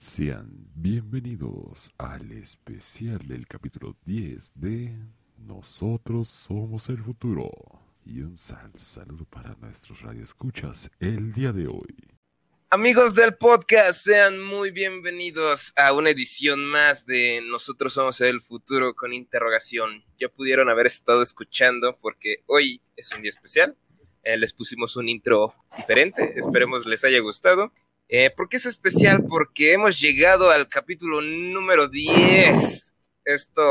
Sean, bienvenidos al especial del capítulo 10 de Nosotros somos el futuro. Y un sal saludo para nuestros radioescuchas el día de hoy. Amigos del podcast, sean muy bienvenidos a una edición más de Nosotros somos el futuro con interrogación. Ya pudieron haber estado escuchando porque hoy es un día especial. Eh, les pusimos un intro diferente, esperemos les haya gustado. Eh, ¿Por qué es especial? Porque hemos llegado al capítulo número 10. Esto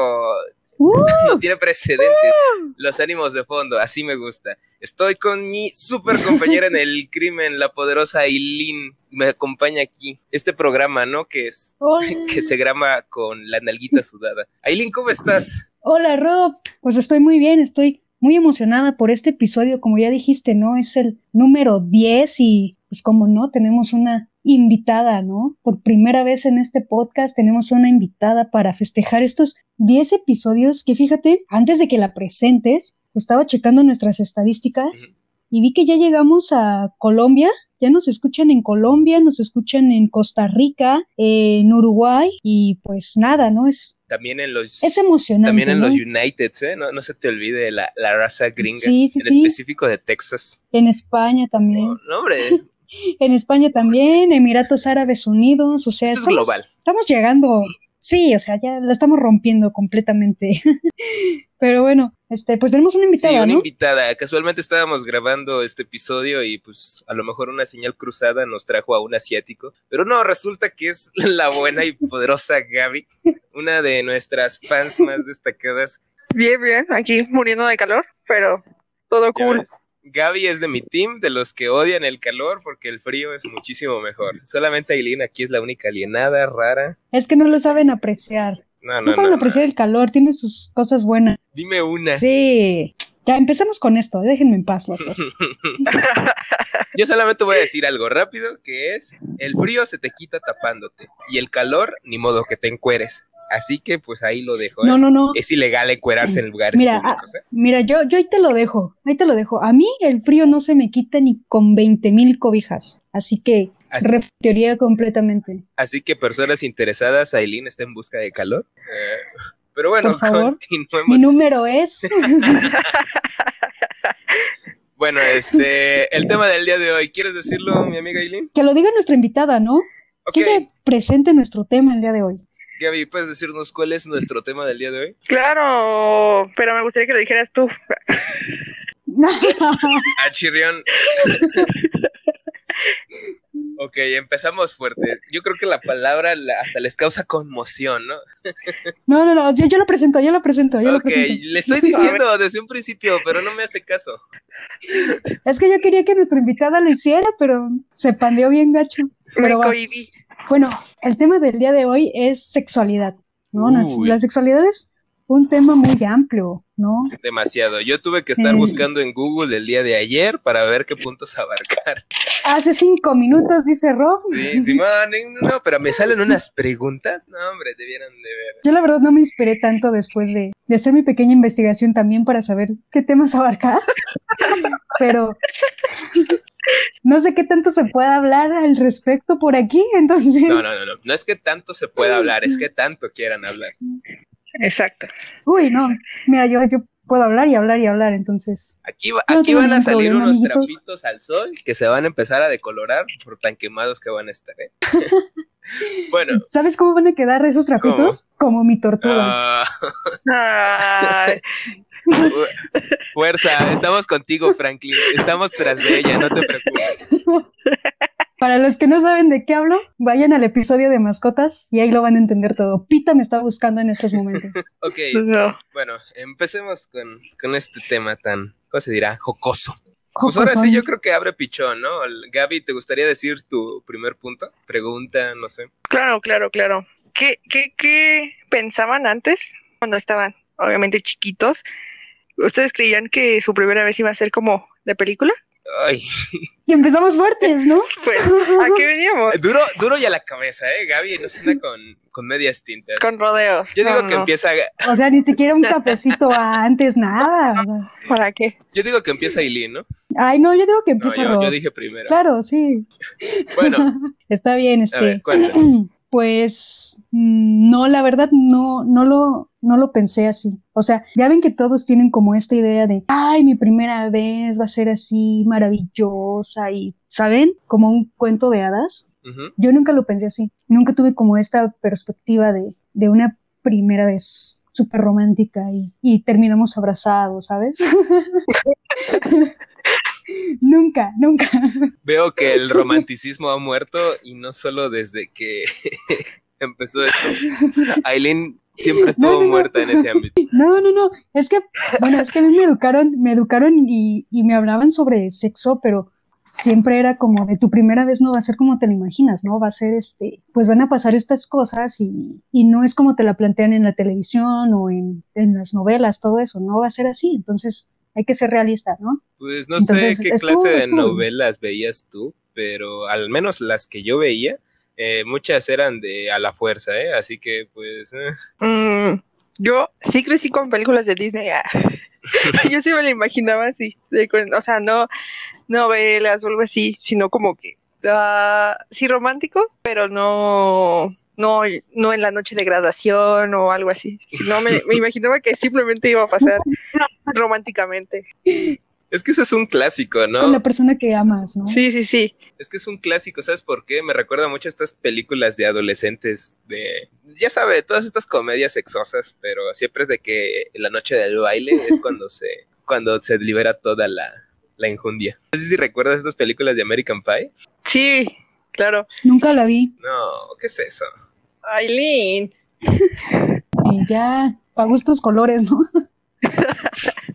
no tiene precedentes. Los ánimos de fondo, así me gusta. Estoy con mi super compañera en el crimen, la poderosa Aileen. Me acompaña aquí este programa, ¿no? Que es que se graba con la nalguita sudada. Aileen, ¿cómo estás? Hola, Rob. Pues estoy muy bien, estoy muy emocionada por este episodio, como ya dijiste, ¿no? Es el número 10 y pues como no, tenemos una invitada, ¿no? Por primera vez en este podcast tenemos una invitada para festejar estos 10 episodios que fíjate, antes de que la presentes, estaba checando nuestras estadísticas y vi que ya llegamos a Colombia, ya nos escuchan en Colombia, nos escuchan en Costa Rica, en Uruguay y pues nada, ¿no? Es también en los es emocionante. También en ¿no? los United, ¿eh? No, no se te olvide la, la raza gringa, Sí, sí, en sí. específico de Texas. En España también. No, no, hombre, En España también, Emiratos Árabes Unidos, o sea, Esto es estamos, global. estamos llegando, sí, o sea, ya la estamos rompiendo completamente. Pero bueno, este, pues tenemos una sí, invitada, una ¿no? invitada. Casualmente estábamos grabando este episodio y pues a lo mejor una señal cruzada nos trajo a un asiático. Pero no, resulta que es la buena y poderosa Gaby, una de nuestras fans más destacadas. Bien, bien, aquí muriendo de calor, pero todo cool. Gaby es de mi team, de los que odian el calor porque el frío es muchísimo mejor. Solamente Aileen aquí es la única alienada, rara. Es que no lo saben apreciar. No, No, no, saben no. apreciar el calor, tiene sus cosas buenas. Dime una. Sí. Ya empezamos con esto, déjenme en paz las cosas. Yo solamente voy a decir algo rápido, que es, el frío se te quita tapándote y el calor, ni modo que te encueres. Así que pues ahí lo dejo. ¿eh? No, no, no. Es ilegal encuerarse en lugares Mira, públicos. ¿eh? Mira, yo, yo ahí te lo dejo, ahí te lo dejo. A mí el frío no se me quita ni con 20 mil cobijas. Así que, Así, teoría completamente. así que personas interesadas, Aileen está en busca de calor. Eh, pero bueno, Por favor. continuemos. Mi número es. Bueno, este, el tema del día de hoy, ¿quieres decirlo, mi amiga Aileen? que lo diga nuestra invitada, ¿no? Ok, Que presente nuestro tema el día de hoy. Gaby, ¿puedes decirnos cuál es nuestro tema del día de hoy? Claro, pero me gustaría que lo dijeras tú. Ah, chirrión. ok, empezamos fuerte. Yo creo que la palabra la- hasta les causa conmoción, ¿no? No, no, no, yo, yo lo presento, yo lo presento, yo lo Ok, presento. le estoy diciendo desde un principio, pero no me hace caso. Es que yo quería que nuestra invitada lo hiciera, pero se pandeó bien gacho. Pero va. cohibí. Bueno, el tema del día de hoy es sexualidad, ¿no? Uy. La sexualidad es un tema muy amplio, ¿no? Demasiado. Yo tuve que estar buscando en Google el día de ayer para ver qué puntos abarcar. Hace cinco minutos, dice Rob. Sí, Simón, no, no, pero me salen unas preguntas. No, hombre, debieran de ver. Yo la verdad no me inspiré tanto después de, de hacer mi pequeña investigación también para saber qué temas abarcar, pero no sé qué tanto se puede hablar al respecto por aquí, entonces... No, no, no, no. No es que tanto se pueda hablar, es que tanto quieran hablar. Exacto. Uy, no, mira, yo, yo puedo hablar y hablar y hablar, entonces... Aquí, va- No aquí tengo van a salir problema, unos amiguitos. trapitos al sol que se van a empezar a decolorar por tan quemados que van a estar. ¿eh? bueno, ¿Sabes cómo van a quedar eesos trapitos? Como mi tortuga. ah, Ay, fu- fuerza, estamos contigo, Franklin. Estamos tras de ella, no te preocupes. Para los que no saben de qué hablo, vayan al episodio de mascotas y ahí lo van a entender todo. Pita me está buscando en estos momentos. Ok, no. bueno, empecemos con, con este tema tan, ¿cómo se dirá? Jocoso. Pues ahora sí, yo creo que abre pichón, ¿no? Gaby, ¿te gustaría decir tu primer punto? Pregunta, no sé. Claro, claro, claro. ¿Qué, qué, ¿Qué pensaban antes, cuando estaban obviamente chiquitos? ¿Ustedes creían que su primera vez iba a ser como de película? Ay. Y empezamos fuertes, ¿no? Pues, ¿a qué veníamos? Duro, duro y a la cabeza, ¿eh? Gaby no se anda con, con medias tintas. Con rodeos. Yo digo No, que no. empieza. O sea, ni siquiera un cafecito antes, nada. ¿Para qué? Yo digo que empieza Eileen, ¿no? Ay, no, yo digo que No, empieza yo, Rob. yo dije primero. Claro, sí. Bueno, Está bien, a este. ver, cuéntanos. Pues mm, no, la verdad no, no lo, no lo pensé así. O sea, ya ven que todos tienen como esta idea de, ay, mi primera vez va a ser así maravillosa y, ¿saben? Como un cuento de hadas. Yo nunca lo pensé así. Nunca tuve como esta perspectiva de, de una primera vez súper romántica y, y terminamos abrazados, ¿sabes? nunca, nunca. Veo que el romanticismo ha muerto y no solo desde que empezó esto. Aileen siempre estuvo No, no, muerta en ese ámbito. No, no, no. Es que, bueno, es que a mí me educaron, me educaron y, y me hablaban sobre sexo, pero siempre era como de tu primera vez no va a ser como te la imaginas, ¿no? Va a ser este, pues van a pasar estas cosas y, y no es como te la plantean en la televisión o en, en las novelas, todo eso, no va a ser así. Entonces, hay que ser realista, ¿no? Pues no Entonces, sé qué clase de estuvo bien. novelas veías tú, pero al menos las que yo veía, eh, muchas eran de a la fuerza, ¿eh? Así que pues... eh. Mm, yo sí crecí con películas de Disney. ah. yo sí me la imaginaba así. de con- o sea, no novelas o algo así, sino como que ah, sí romántico, pero no, no, no en la noche de graduación o algo así. Sino me, me imaginaba que simplemente iba a pasar románticamente. Es que ese es un clásico, ¿no? Con la persona que amas, ¿no? Sí, sí, sí. Es que es un clásico, ¿sabes por qué? Me recuerda mucho a estas películas de adolescentes, de, ya sabe, todas estas comedias sexosas, pero siempre es de que la noche del baile es cuando se, cuando se libera toda la, la injundia. No sé si recuerdas estas películas de American Pie. Sí, claro. Nunca la vi No, ¿qué es eso? Aileen. y ya, para gustos colores, ¿no?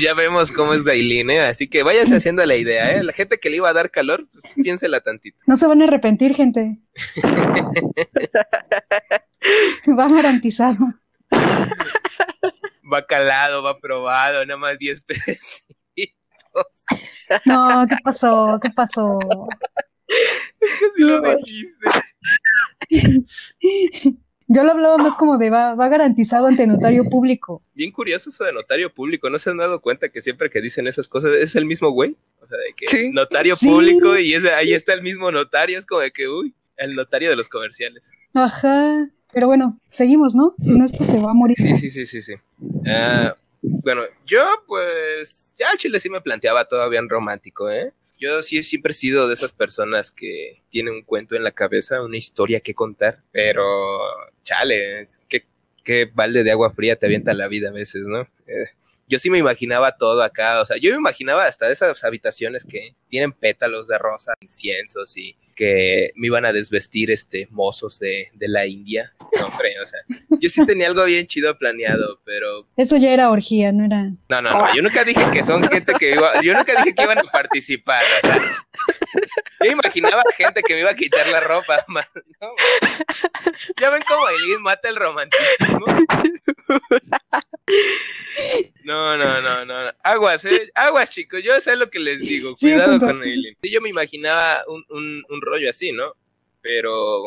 Ya vemos cómo es Aileen, ¿eh? Así que váyanse haciendo la idea, ¿eh? La gente que le iba a dar calor, pues piénsela tantito. No se van a arrepentir, gente. Va garantizado. Va calado, va probado, nada más 10 pesitos. No, ¿qué pasó? ¿Qué pasó? Es que si lo dijiste. Yo lo hablaba más como de va, va garantizado ante notario público. Bien curioso eso de notario público, ¿no se han dado cuenta que siempre que dicen esas cosas es el mismo güey? O sea, de que Sí. notario Sí. público y ese- ahí está el mismo notario, es como de que, uy, el notario de los comerciales. Ajá. Pero bueno, seguimos, ¿no? Si no, esto se va a morir. Sí, sí, sí, sí, sí. Ah, bueno, yo pues ya chile sí me planteaba todavía en romántico, ¿eh? Yo sí siempre he sido de esas personas que tienen un cuento en la cabeza, una historia que contar, pero chale, qué, qué balde de agua fría te avienta la vida a veces, ¿no? Eh, yo sí me imaginaba todo acá, o sea, yo me imaginaba hasta esas habitaciones que tienen pétalos de rosa, inciensos y que me iban a desvestir este mozos de, de la India. No, hombre, o sea, yo sí tenía algo bien chido planeado, pero Eso ya era orgía, no era. no, no, no, yo nunca dije que son gente que iba, yo nunca dije que iban a participar, o sea, yo imaginaba gente que me iba a quitar la ropa, man, no, ya ven cómo Eileen mata el romanticismo. No, no, no, no, aguas, eh, aguas chicos, yo sé lo que les digo, cuidado con. Sí, yo me imaginaba un, un, un rollo así, ¿no? Pero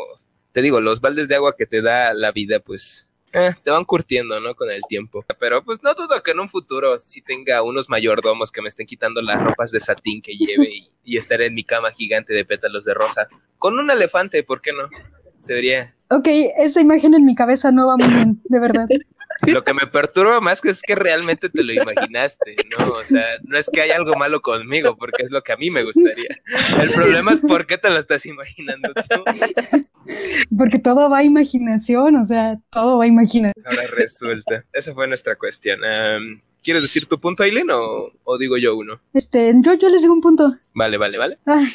te digo, los baldes de agua que te da la vida, pues eh, te van curtiendo, ¿no? Con el tiempo. Pero pues no dudo que en un futuro sí tenga unos mayordomos que me estén quitando las ropas de satín que lleve y, y estaré en mi cama gigante de pétalos de rosa. Con un elefante, ¿por qué no? Se vería. Ok, esa imagen en mi cabeza no va muy bien, de verdad. Lo que me perturba más que es que realmente te lo imaginaste, ¿no? O sea, no es que haya algo malo conmigo, porque es lo que a mí me gustaría. El problema es por qué te lo estás imaginando tú. Porque todo va a imaginación, o sea, todo va a imaginación. Ahora resulta. Esa fue nuestra cuestión. ¿Quieres decir tu punto, Aileen, o, o digo yo uno? Este, yo, yo les digo un punto. Vale, vale, vale. Ay,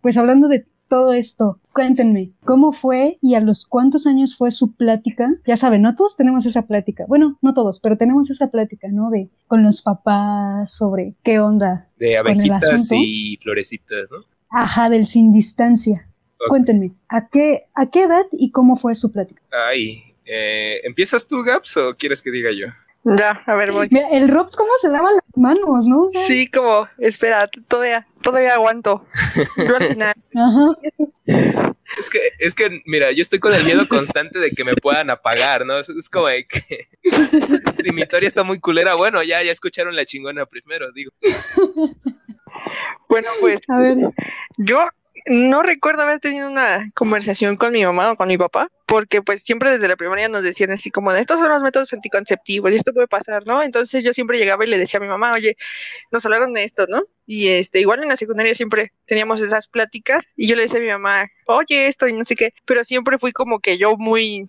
pues hablando de todo esto, cuéntenme, ¿cómo fue y a los cuántos años fue su plática? Ya saben, no todos tenemos esa plática. Bueno, no todos, pero tenemos esa plática, ¿no? De con los papás sobre qué onda. De abejitas y florecitas, ¿no? Ajá, del sin distancia. Cuéntenme, ¿a qué, ¿a qué edad y cómo fue su plática? Ay, eh, ¿empiezas tú, Gaps, o quieres que diga yo? Ya, a ver, voy. Mira, el Robs cómo se daba las manos, ¿no? O sea, Sí, como, espera, todavía, todavía aguanto. Yo al final. Ajá. Es que, es que, mira, yo estoy con el miedo constante de que me puedan apagar, ¿no? Es, es como de que si mi historia está muy culera, bueno, ya, ya escucharon la chingona primero, digo. Bueno, pues A ver. yo no recuerdo haber tenido una conversación con mi mamá o con mi papá, porque pues siempre desde la primaria nos decían así como estos son los métodos anticonceptivos y esto puede pasar, ¿no? Entonces yo siempre llegaba y le decía a mi mamá, oye, nos hablaron de esto, ¿no? Y este, igual en la secundaria siempre teníamos esas pláticas y yo le decía a mi mamá, oye, esto y no sé qué, pero siempre fui como que yo muy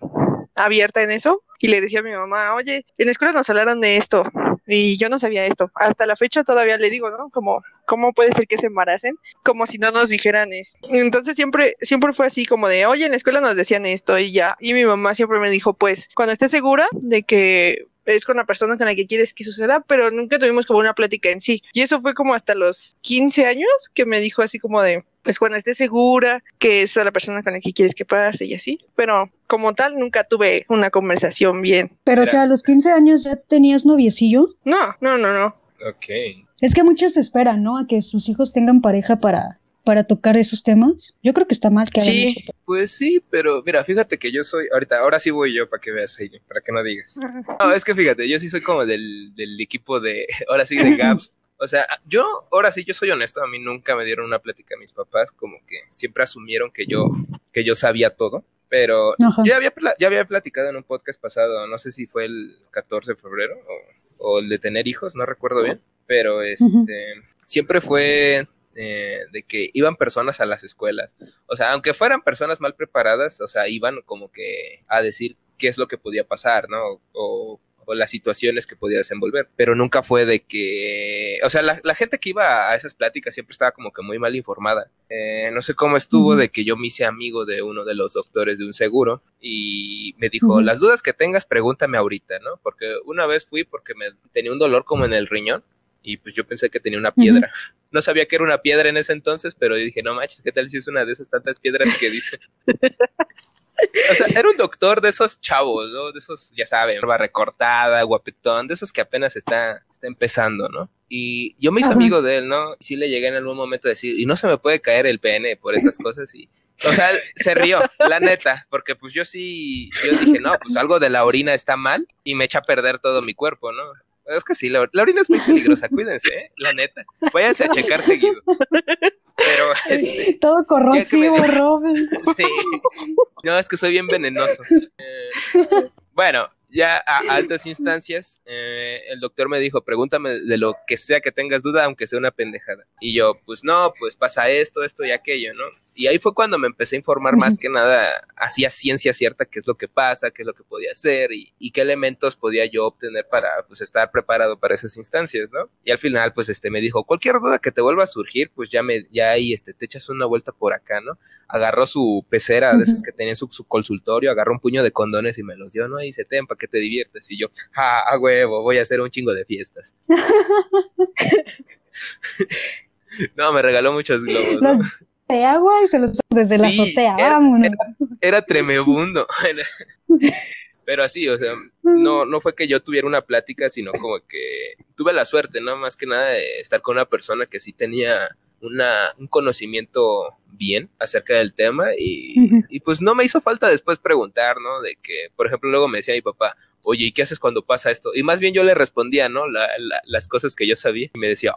abierta en eso y le decía a mi mamá, oye, en la escuela nos hablaron de esto y yo no sabía esto. Hasta la fecha todavía le digo, ¿no? Como, ¿cómo puede ser que se embaracen? Como si no nos dijeran eso. Entonces siempre, siempre fue así como de, oye, en la escuela nos decían esto y ya. Y mi mamá siempre me dijo, pues, cuando estés segura de que es con la persona con la que quieres que suceda, pero nunca tuvimos como una plática en sí. Y eso fue como hasta los 15 años que me dijo así como de, pues cuando estés segura que es a la persona con la que quieres que pase y así. Pero como tal, nunca tuve una conversación bien. Pero, o sea, a los 15 años ya tenías noviecillo. No, no, no, no. Ok. Es que muchos esperan, ¿no? A que sus hijos tengan pareja para, para tocar esos temas. Yo creo que está mal que hagan Sí. eso. Pues sí, pero mira, fíjate que yo soy, ahorita, ahora sí voy yo para que veas, Aileen, para que no digas. No, es que fíjate, yo sí soy como del, del equipo de, ahora sí, de Gaps. O sea, yo, ahora sí, yo soy honesto, a mí nunca me dieron una plática a mis papás, como que siempre asumieron que yo, que yo sabía todo, pero Ajá. ya había, ya había platicado en un podcast pasado, no sé si fue el 14 de febrero o, o el de tener hijos, no recuerdo bien, pero este, siempre fue eh, de que iban personas a las escuelas, o sea, aunque fueran personas mal preparadas, o sea, iban como que a decir qué es lo que podía pasar, ¿no? O, o las situaciones que podía desenvolver, pero nunca fue de que, o sea, la, la gente que iba a esas pláticas siempre estaba como que muy mal informada. Eh, no sé cómo estuvo de que yo me hice amigo de uno de los doctores de un seguro y me dijo, las dudas que tengas, pregúntame ahorita, ¿no? Porque una vez fui porque me tenía un dolor como en el riñón y pues yo pensé que tenía una piedra. No sabía que era una piedra en ese entonces, pero dije, no manches, ¿qué tal si es una de esas tantas piedras que dice? O sea, era un doctor de esos chavos, ¿no? De esos, ya saben, barba recortada, guapetón, de esos que apenas está, está empezando, ¿no? Y yo me hice Ajá. amigo de él, ¿no? Sí le llegué en algún momento a decir, y no se me puede caer el pene por estas cosas y... O sea, se rió, la neta, porque pues yo sí, yo dije, no, pues algo de la orina está mal y me echa a perder todo mi cuerpo, ¿no? Es que sí, la, la orina es muy peligrosa, cuídense, ¿eh? la neta. Váyanse a checar seguido. Pero, este, Todo corrosivo, me- Robin. Sí. No, es que soy bien venenoso. Eh, bueno, ya a altas instancias, eh, el doctor me dijo, pregúntame de lo que sea que tengas duda, aunque sea una pendejada. Y yo, pues no, pues pasa esto, esto y aquello, ¿no? Y ahí fue cuando me empecé a informar más que nada, hacía ciencia cierta qué es lo que pasa, qué es lo que podía hacer y, y qué elementos podía yo obtener para, pues, estar preparado para esas instancias, ¿no? Y al final, pues, este, me dijo, cualquier duda que te vuelva a surgir, pues ya me, ya ahí, este, te echas una vuelta por acá, ¿no? agarró su pecera de esas que tenía en su, su consultorio, agarró un puño de condones y me los dio, ¿no? Y dice, ten, para que te diviertes. Y yo, ah, a huevo, voy a hacer un chingo de fiestas. no, me regaló muchos globos. ¿no? Los de agua y se los desde la azotea. era- Vámonos. Era tremebundo. Pero así, o sea, no, no fue que yo tuviera una plática, sino como que tuve la suerte, ¿no? Más que nada de estar con una persona que sí tenía una, un conocimiento bien acerca del tema y, y pues no me hizo falta después preguntar, ¿no? De que, por ejemplo, luego me decía mi papá, oye, ¿y qué haces cuando pasa esto? Y más bien yo le respondía, ¿no? La- la- las cosas que yo sabía y me decía,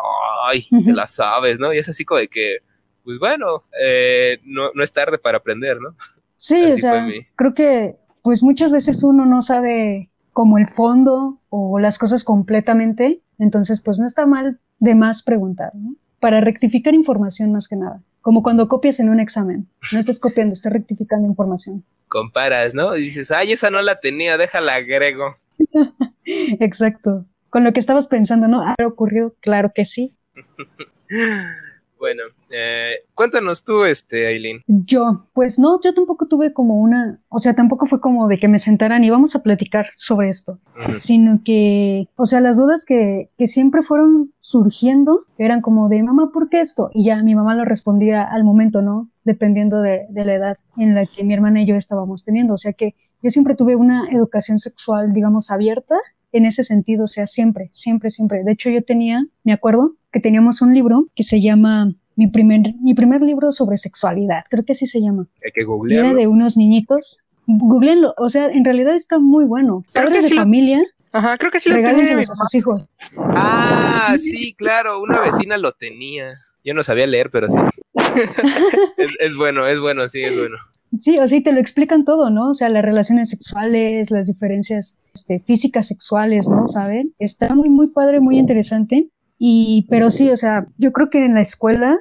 ay, te las sabes, ¿no? Y es así como de que, pues bueno, eh, no, no es tarde para aprender, ¿no? Sí, Así o sea, creo que pues muchas veces uno no sabe como el fondo o las cosas completamente, entonces pues no está mal de más preguntar, ¿no? Para rectificar información más que nada, como cuando copias en un examen, no estás copiando, estás rectificando información. comparas, ¿no? Y dices, ay, esa no la tenía, déjala agrego. Exacto. Con lo que estabas pensando, ¿no? ¿Ha ocurrido? Claro que sí. Bueno, eh, cuéntanos tú, este, Aileen. Yo, pues no, yo tampoco tuve como una, o sea, tampoco fue como de que me sentaran y vamos a platicar sobre esto. Sino que, o sea, las dudas que, que siempre fueron surgiendo eran como de, mamá, ¿por qué esto? Y ya mi mamá lo respondía al momento, ¿no? Dependiendo de, de la edad en la que mi hermana y yo estábamos teniendo. O sea que yo siempre tuve una educación sexual, digamos, abierta en ese sentido, o sea, siempre, siempre, siempre. De hecho, yo tenía, me acuerdo que teníamos un libro que se llama mi primer, mi primer libro sobre sexualidad, creo que así se llama. Hay que era de unos niñitos. Googleenlo, o sea, en realidad está muy bueno. Creo Padres de sí lo- familia, Ajá, creo que sí lo tenía a sus hijos. Ah, sí, claro, una vecina lo tenía. Yo no sabía leer, pero sí. Es, es bueno, es bueno, sí, es bueno. Sí, o sea, y te lo explican todo, ¿no? O sea, las relaciones sexuales, las diferencias este, físicas sexuales, ¿no? ¿Saben? Está muy, muy padre, muy interesante. Y, pero sí, o sea, yo creo que en la escuela,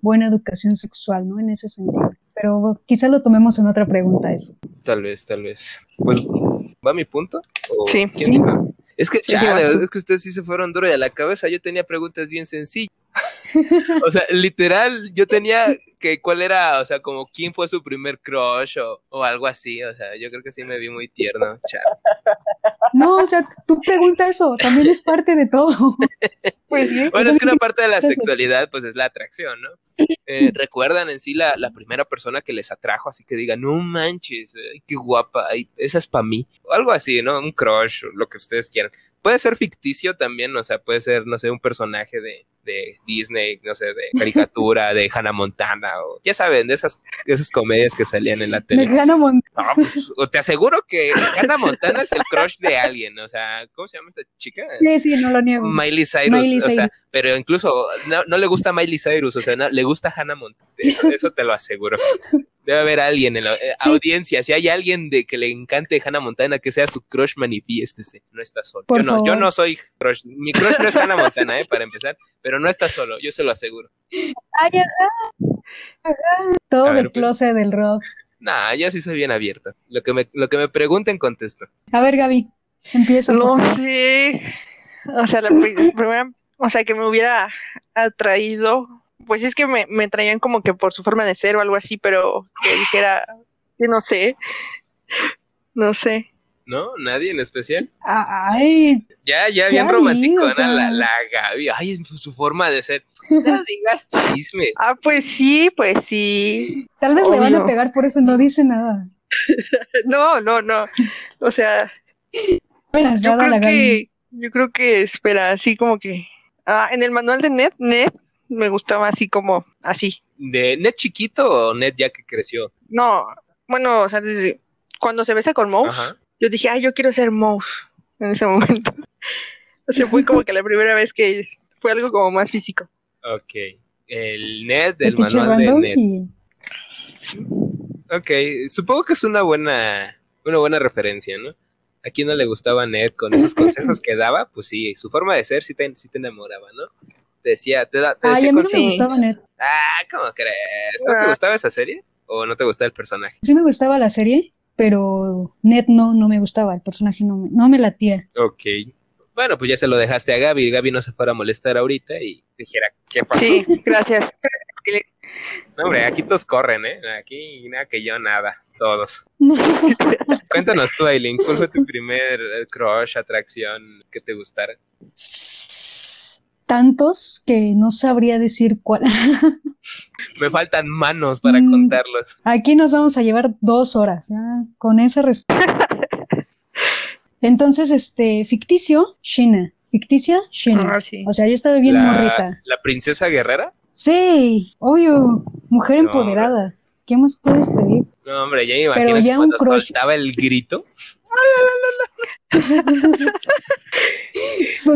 buena educación sexual, ¿no? En ese sentido. Pero quizá lo tomemos en otra pregunta eso. Tal vez, tal vez. Pues, ¿va mi punto? ¿O Sí. quién Sí. Es que, Sí, chale, sí, es que ustedes sí se fueron duro y a la cabeza. Yo tenía preguntas bien sencillas. O sea, literal, yo tenía que cuál era, o sea, como quién fue su primer crush o, o algo así. O sea, yo creo que sí me vi muy tierno. chale. No, o sea, tú pregunta eso, también es parte de todo. Pues. Bueno, es que una parte de la sexualidad, pues es la atracción, ¿no? Eh, ¿Recuerdan en sí la, la primera persona que les atrajo? Así que digan, no manches, ay, qué guapa, ay, esa es para mí. O algo así, ¿no? Un crush, o lo que ustedes quieran. Puede ser ficticio también, o sea, puede ser, no sé, un personaje de, de Disney, no sé, de caricatura, de Hannah Montana, o ya saben, de esas, de esas comedias que salían en la tele. gana mon- No, pues, o te aseguro que Hannah Montana es el crush de alguien, o sea, ¿cómo se llama esta chica? Sí, sí, no lo niego. Miley Cyrus, Miley o sea, pero incluso no, no le gusta Miley Cyrus, o sea, no- le gusta Hannah Montana, eso, eso te lo aseguro. Debe haber alguien en la eh, Sí. audiencia, si hay alguien de que le encante Hannah Montana, que sea su crush, manifiéstese, no está solo. Por yo no, yo no soy crush, mi crush no es Hannah Montana, eh, para empezar, pero no está solo, yo se lo aseguro. Ay, ajá. Ajá. Todo pues. closet del rock. Nah, yo sí soy bien abierto. Lo que me, lo que me pregunten contesto. A ver, Gaby, empieza. por No sé. O sea, la pri- primera, o sea, que me hubiera atraído, pues es que me, me traían como que por su forma de ser o algo así, pero que dijera, que no sé, no sé. ¿No? ¿Nadie en especial? Ay, Ya, ya, bien Ya, romántico, o sea. la, la Gaby. Ay, su, su forma de ser. No digas chismes. Ah, pues sí, pues sí. tal vez le van a pegar, por eso no dice nada. No, no, no. O sea, yo creo que, yo creo que, espera, así como que, ah, en el manual de Ned, Ned me gustaba así como, así. ¿De net chiquito o net ya que creció? No, bueno, o sea, desde cuando se besa con Mouse, Ajá. yo dije, ay, yo quiero ser Mouse en ese momento. O sea, fue como que la primera vez que fue algo como más físico. Ok. El net del manual de net. y- Ok, supongo que es una buena, una buena referencia, ¿no? ¿A quién no le gustaba Ned con esos consejos que daba? Pues sí, su forma de ser sí te, sí te enamoraba, ¿no? Te decía, te, da, te Ay, decía a mí no me gustaba Ned. Ah, ¿cómo crees? ¿No te Ah. gustaba esa serie? ¿O no te gustaba el personaje? Sí me gustaba la serie, pero Ned no, no me gustaba. El personaje no me, no me latía. Ok. Bueno, pues ya se lo dejaste a Gaby. Gaby no se fuera a molestar ahorita y dijera, ¿qué pasó? Sí, gracias. No, hombre, aquí todos corren, ¿eh? Aquí nada que yo, nada. Todos. Cuéntanos tú, Aileen, ¿cuál fue tu primer eh, crush, atracción que te gustara? Tantos que no sabría decir cuál. Me faltan manos para Mm. contarlos. Aquí nos vamos a llevar dos horas, ya, con esa res- Entonces, este, ficticio, Shina. Ficticia, Shina. Ah, sí. O sea, yo estaba bien La, morrita. la princesa guerrera? Sí, obvio, mujer No, empoderada. ¿Qué más puedes pedir? No, hombre, ya me imagino ya que un cuando crush. soltaba el grito.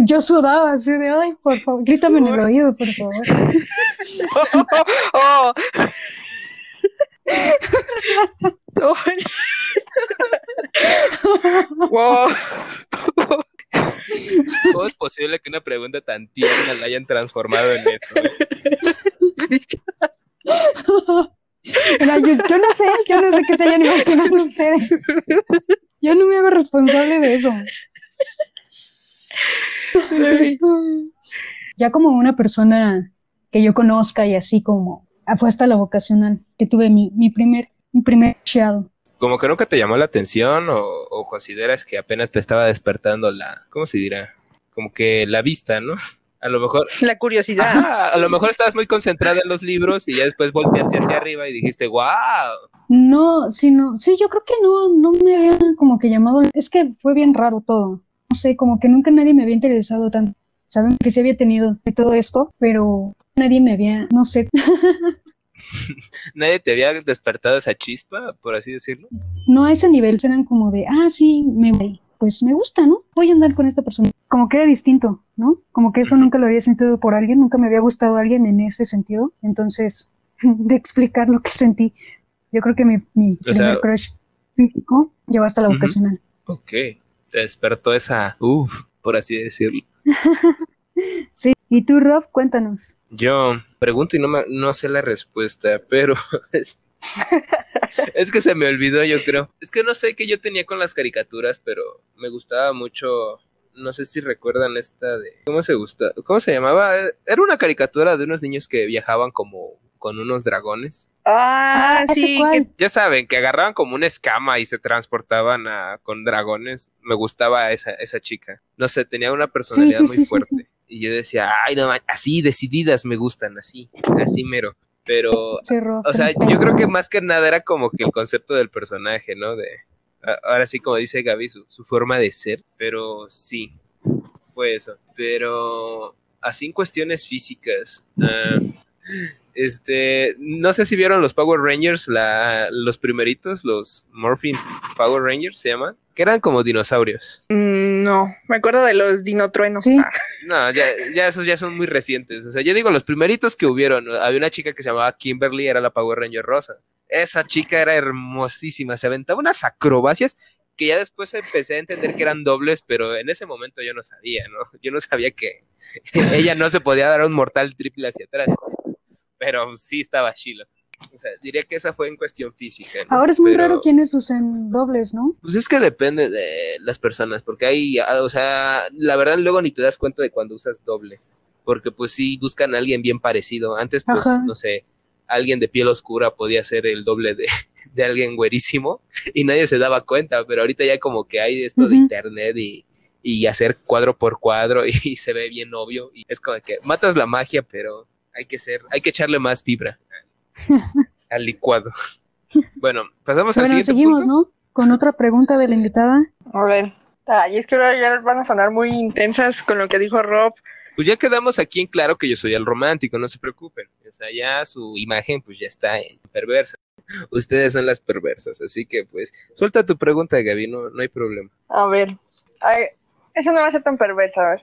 Yo sudaba así de, ay, por favor, grítame en el oído, por favor. Oh. Oh. Wow. ¿Cómo es posible que una pregunta tan tierna la hayan transformado en eso? eh? Yo, yo no sé, yo no sé qué se hayan imaginado ustedes. Yo no me hago responsable de eso. Ya como una persona que yo conozca y así como fue hasta la vocacional que tuve mi, mi primer mi primer shadow. Como que nunca te llamó la atención o, o consideras que apenas te estaba despertando la, ¿cómo se dirá? Como que la vista, ¿no? A lo mejor, La curiosidad. Ajá, a lo mejor estabas muy concentrada en los libros y ya después volteaste hacia arriba y dijiste, wow. No, sino, sí, yo creo que no, no me había como que llamado, es que fue bien raro todo. No sé, como que nunca nadie me había interesado tanto. Saben que sí había tenido de todo esto, pero nadie me había, no sé. ¿Nadie te había despertado esa chispa, por así decirlo? No a ese nivel, eran como de, ah, sí, me, pues me gusta, ¿no? Voy a andar con esta persona. Como que era distinto, ¿no? Como que eso nunca lo había sentido por alguien, nunca me había gustado alguien en ese sentido. Entonces, de explicar lo que sentí, yo creo que mi, mi primer crush físico llegó hasta la vocacional. Ok, te despertó esa, uff, por así decirlo. sí, y tú, Rob, cuéntanos. Yo pregunto y no, no sé la respuesta, pero es, es que se me olvidó, yo creo. Es que no sé qué yo tenía con las caricaturas, pero me gustaba mucho. No sé si recuerdan esta de. ¿Cómo se gusta? ¿Cómo se llamaba? Era una caricatura de unos niños que viajaban como con unos dragones. Ah, ah sí. Ya saben, que agarraban como una escama y se transportaban a, con dragones. Me gustaba esa, esa chica. No sé, tenía una personalidad muy fuerte. Y yo decía, ay, no, así decididas me gustan, así, así mero. Pero, o sea, yo creo que más que nada era como que el concepto del personaje, ¿no? De, ahora sí, como dice Gaby, su, su forma de ser. Pero sí, fue eso. Pero así en cuestiones físicas. Ah, este, no sé si vieron los Power Rangers, la, los primeritos, los Morphin Power Rangers se llaman, que eran como dinosaurios. Mm, no, me acuerdo de los dinotruenos. ¿Sí? No, ya, ya esos ya son muy recientes. O sea, yo digo los primeritos que hubieron. Había una chica que se llamaba Kimberly, era la Power Ranger rosa. Esa chica era hermosísima, se aventaba unas acrobacias que ya después empecé a entender que eran dobles, pero en ese momento yo no sabía, ¿no? Yo no sabía que ella no se podía dar un mortal triple hacia atrás pero sí estaba chilo. O sea, diría que esa fue en cuestión física. Ahora es muy raro quienes usen dobles, ¿no? Pues es que depende de las personas, porque hay, ah, o sea, la verdad luego ni te das cuenta de cuando usas dobles, porque pues sí buscan a alguien bien parecido. Antes, pues, no sé, alguien de piel oscura podía ser el doble de, de alguien güerísimo y nadie se daba cuenta, pero ahorita ya como que hay esto de internet y, y hacer cuadro por cuadro y se ve bien obvio y es como que matas la magia, pero hay que ser, hay que echarle más fibra al licuado. Bueno, pasamos al siguiente seguimos, ¿no? Con otra pregunta de la invitada. A ver, y es que ahora ya van a sonar muy intensas con lo que dijo Rob. Pues ya quedamos aquí en claro que yo soy el romántico, no se preocupen. O sea, ya su imagen pues ya está en perversa. Ustedes son las perversas, así que pues suelta tu pregunta, Gaby, no, no hay problema. A ver, eso no va a ser tan perversa. A, ver,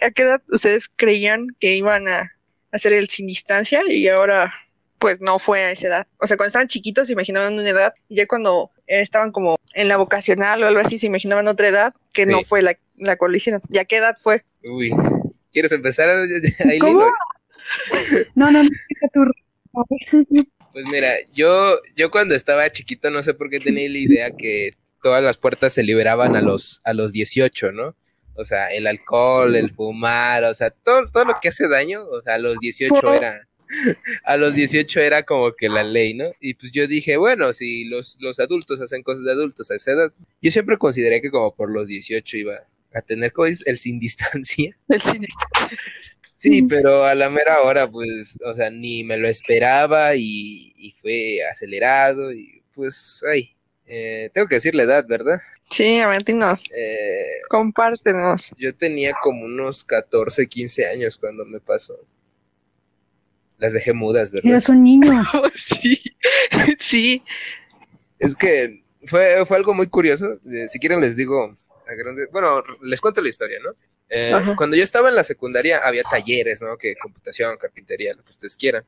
¿a qué edad ustedes creían que iban a hacer el sin distancia y ahora pues no fue a esa edad. O sea, cuando estaban chiquitos se imaginaban una edad y ya cuando estaban como en la vocacional o algo así se imaginaban otra edad que no fue la, la colisión. ¿Ya qué edad fue? Uy, ¿quieres empezar, ahí ¿Cómo? No, no, no. Pues mira, yo, yo cuando estaba chiquito no sé por qué tenía la idea que todas las puertas se liberaban a los, a los 18, ¿no? O sea, el alcohol, el fumar, o sea, todo, todo lo que hace daño, o sea, a los 18 era, a los 18 era como que la ley, ¿no? Y pues yo dije, bueno, si los, los adultos hacen cosas de adultos a esa edad, yo siempre consideré que como por los 18 iba a tener cosas, el sin distancia. El sin distancia. Sí, pero a la mera hora, pues, o sea, ni me lo esperaba y, y fue acelerado y pues, ay, eh, tengo que decir la edad, ¿verdad? Sí, a ver, dinos. Eh, Compártenos. Yo tenía como unos 14, 15 años cuando me pasó. Las dejé mudas, ¿verdad? Eras un niño. sí, sí. Es que fue, fue algo muy curioso. Eh, si quieren les digo, bueno, les cuento la historia, ¿no? Eh, cuando yo estaba en la secundaria había talleres, ¿no? Que computación, carpintería, lo que ustedes quieran.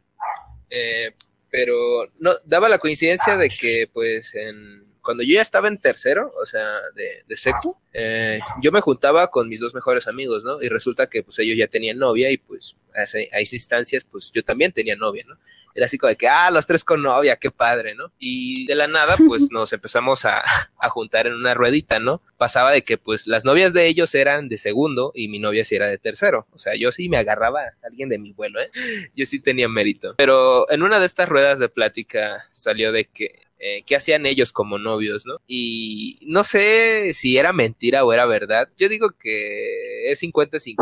pero no, daba la coincidencia de que pues en cuando yo ya estaba en tercero, o sea, de, de secu, eh, yo me juntaba con mis dos mejores amigos, ¿no? Y resulta que pues ellos ya tenían novia y pues a, esas instancias pues yo también tenía novia, ¿no? Era así como de que, ah, los tres con novia, qué padre, ¿no? Y de la nada, pues nos empezamos a, a, juntar en una ruedita, ¿no? Pasaba de que, pues, las novias de ellos eran de segundo y mi novia sí era de tercero. O sea, yo sí me agarraba a alguien de mi vuelo, ¿eh? Yo sí tenía mérito. Pero en una de estas ruedas de plática salió de que eh, qué hacían ellos como novios, ¿no? Y no sé si era mentira o era verdad. Yo digo que es 50-50,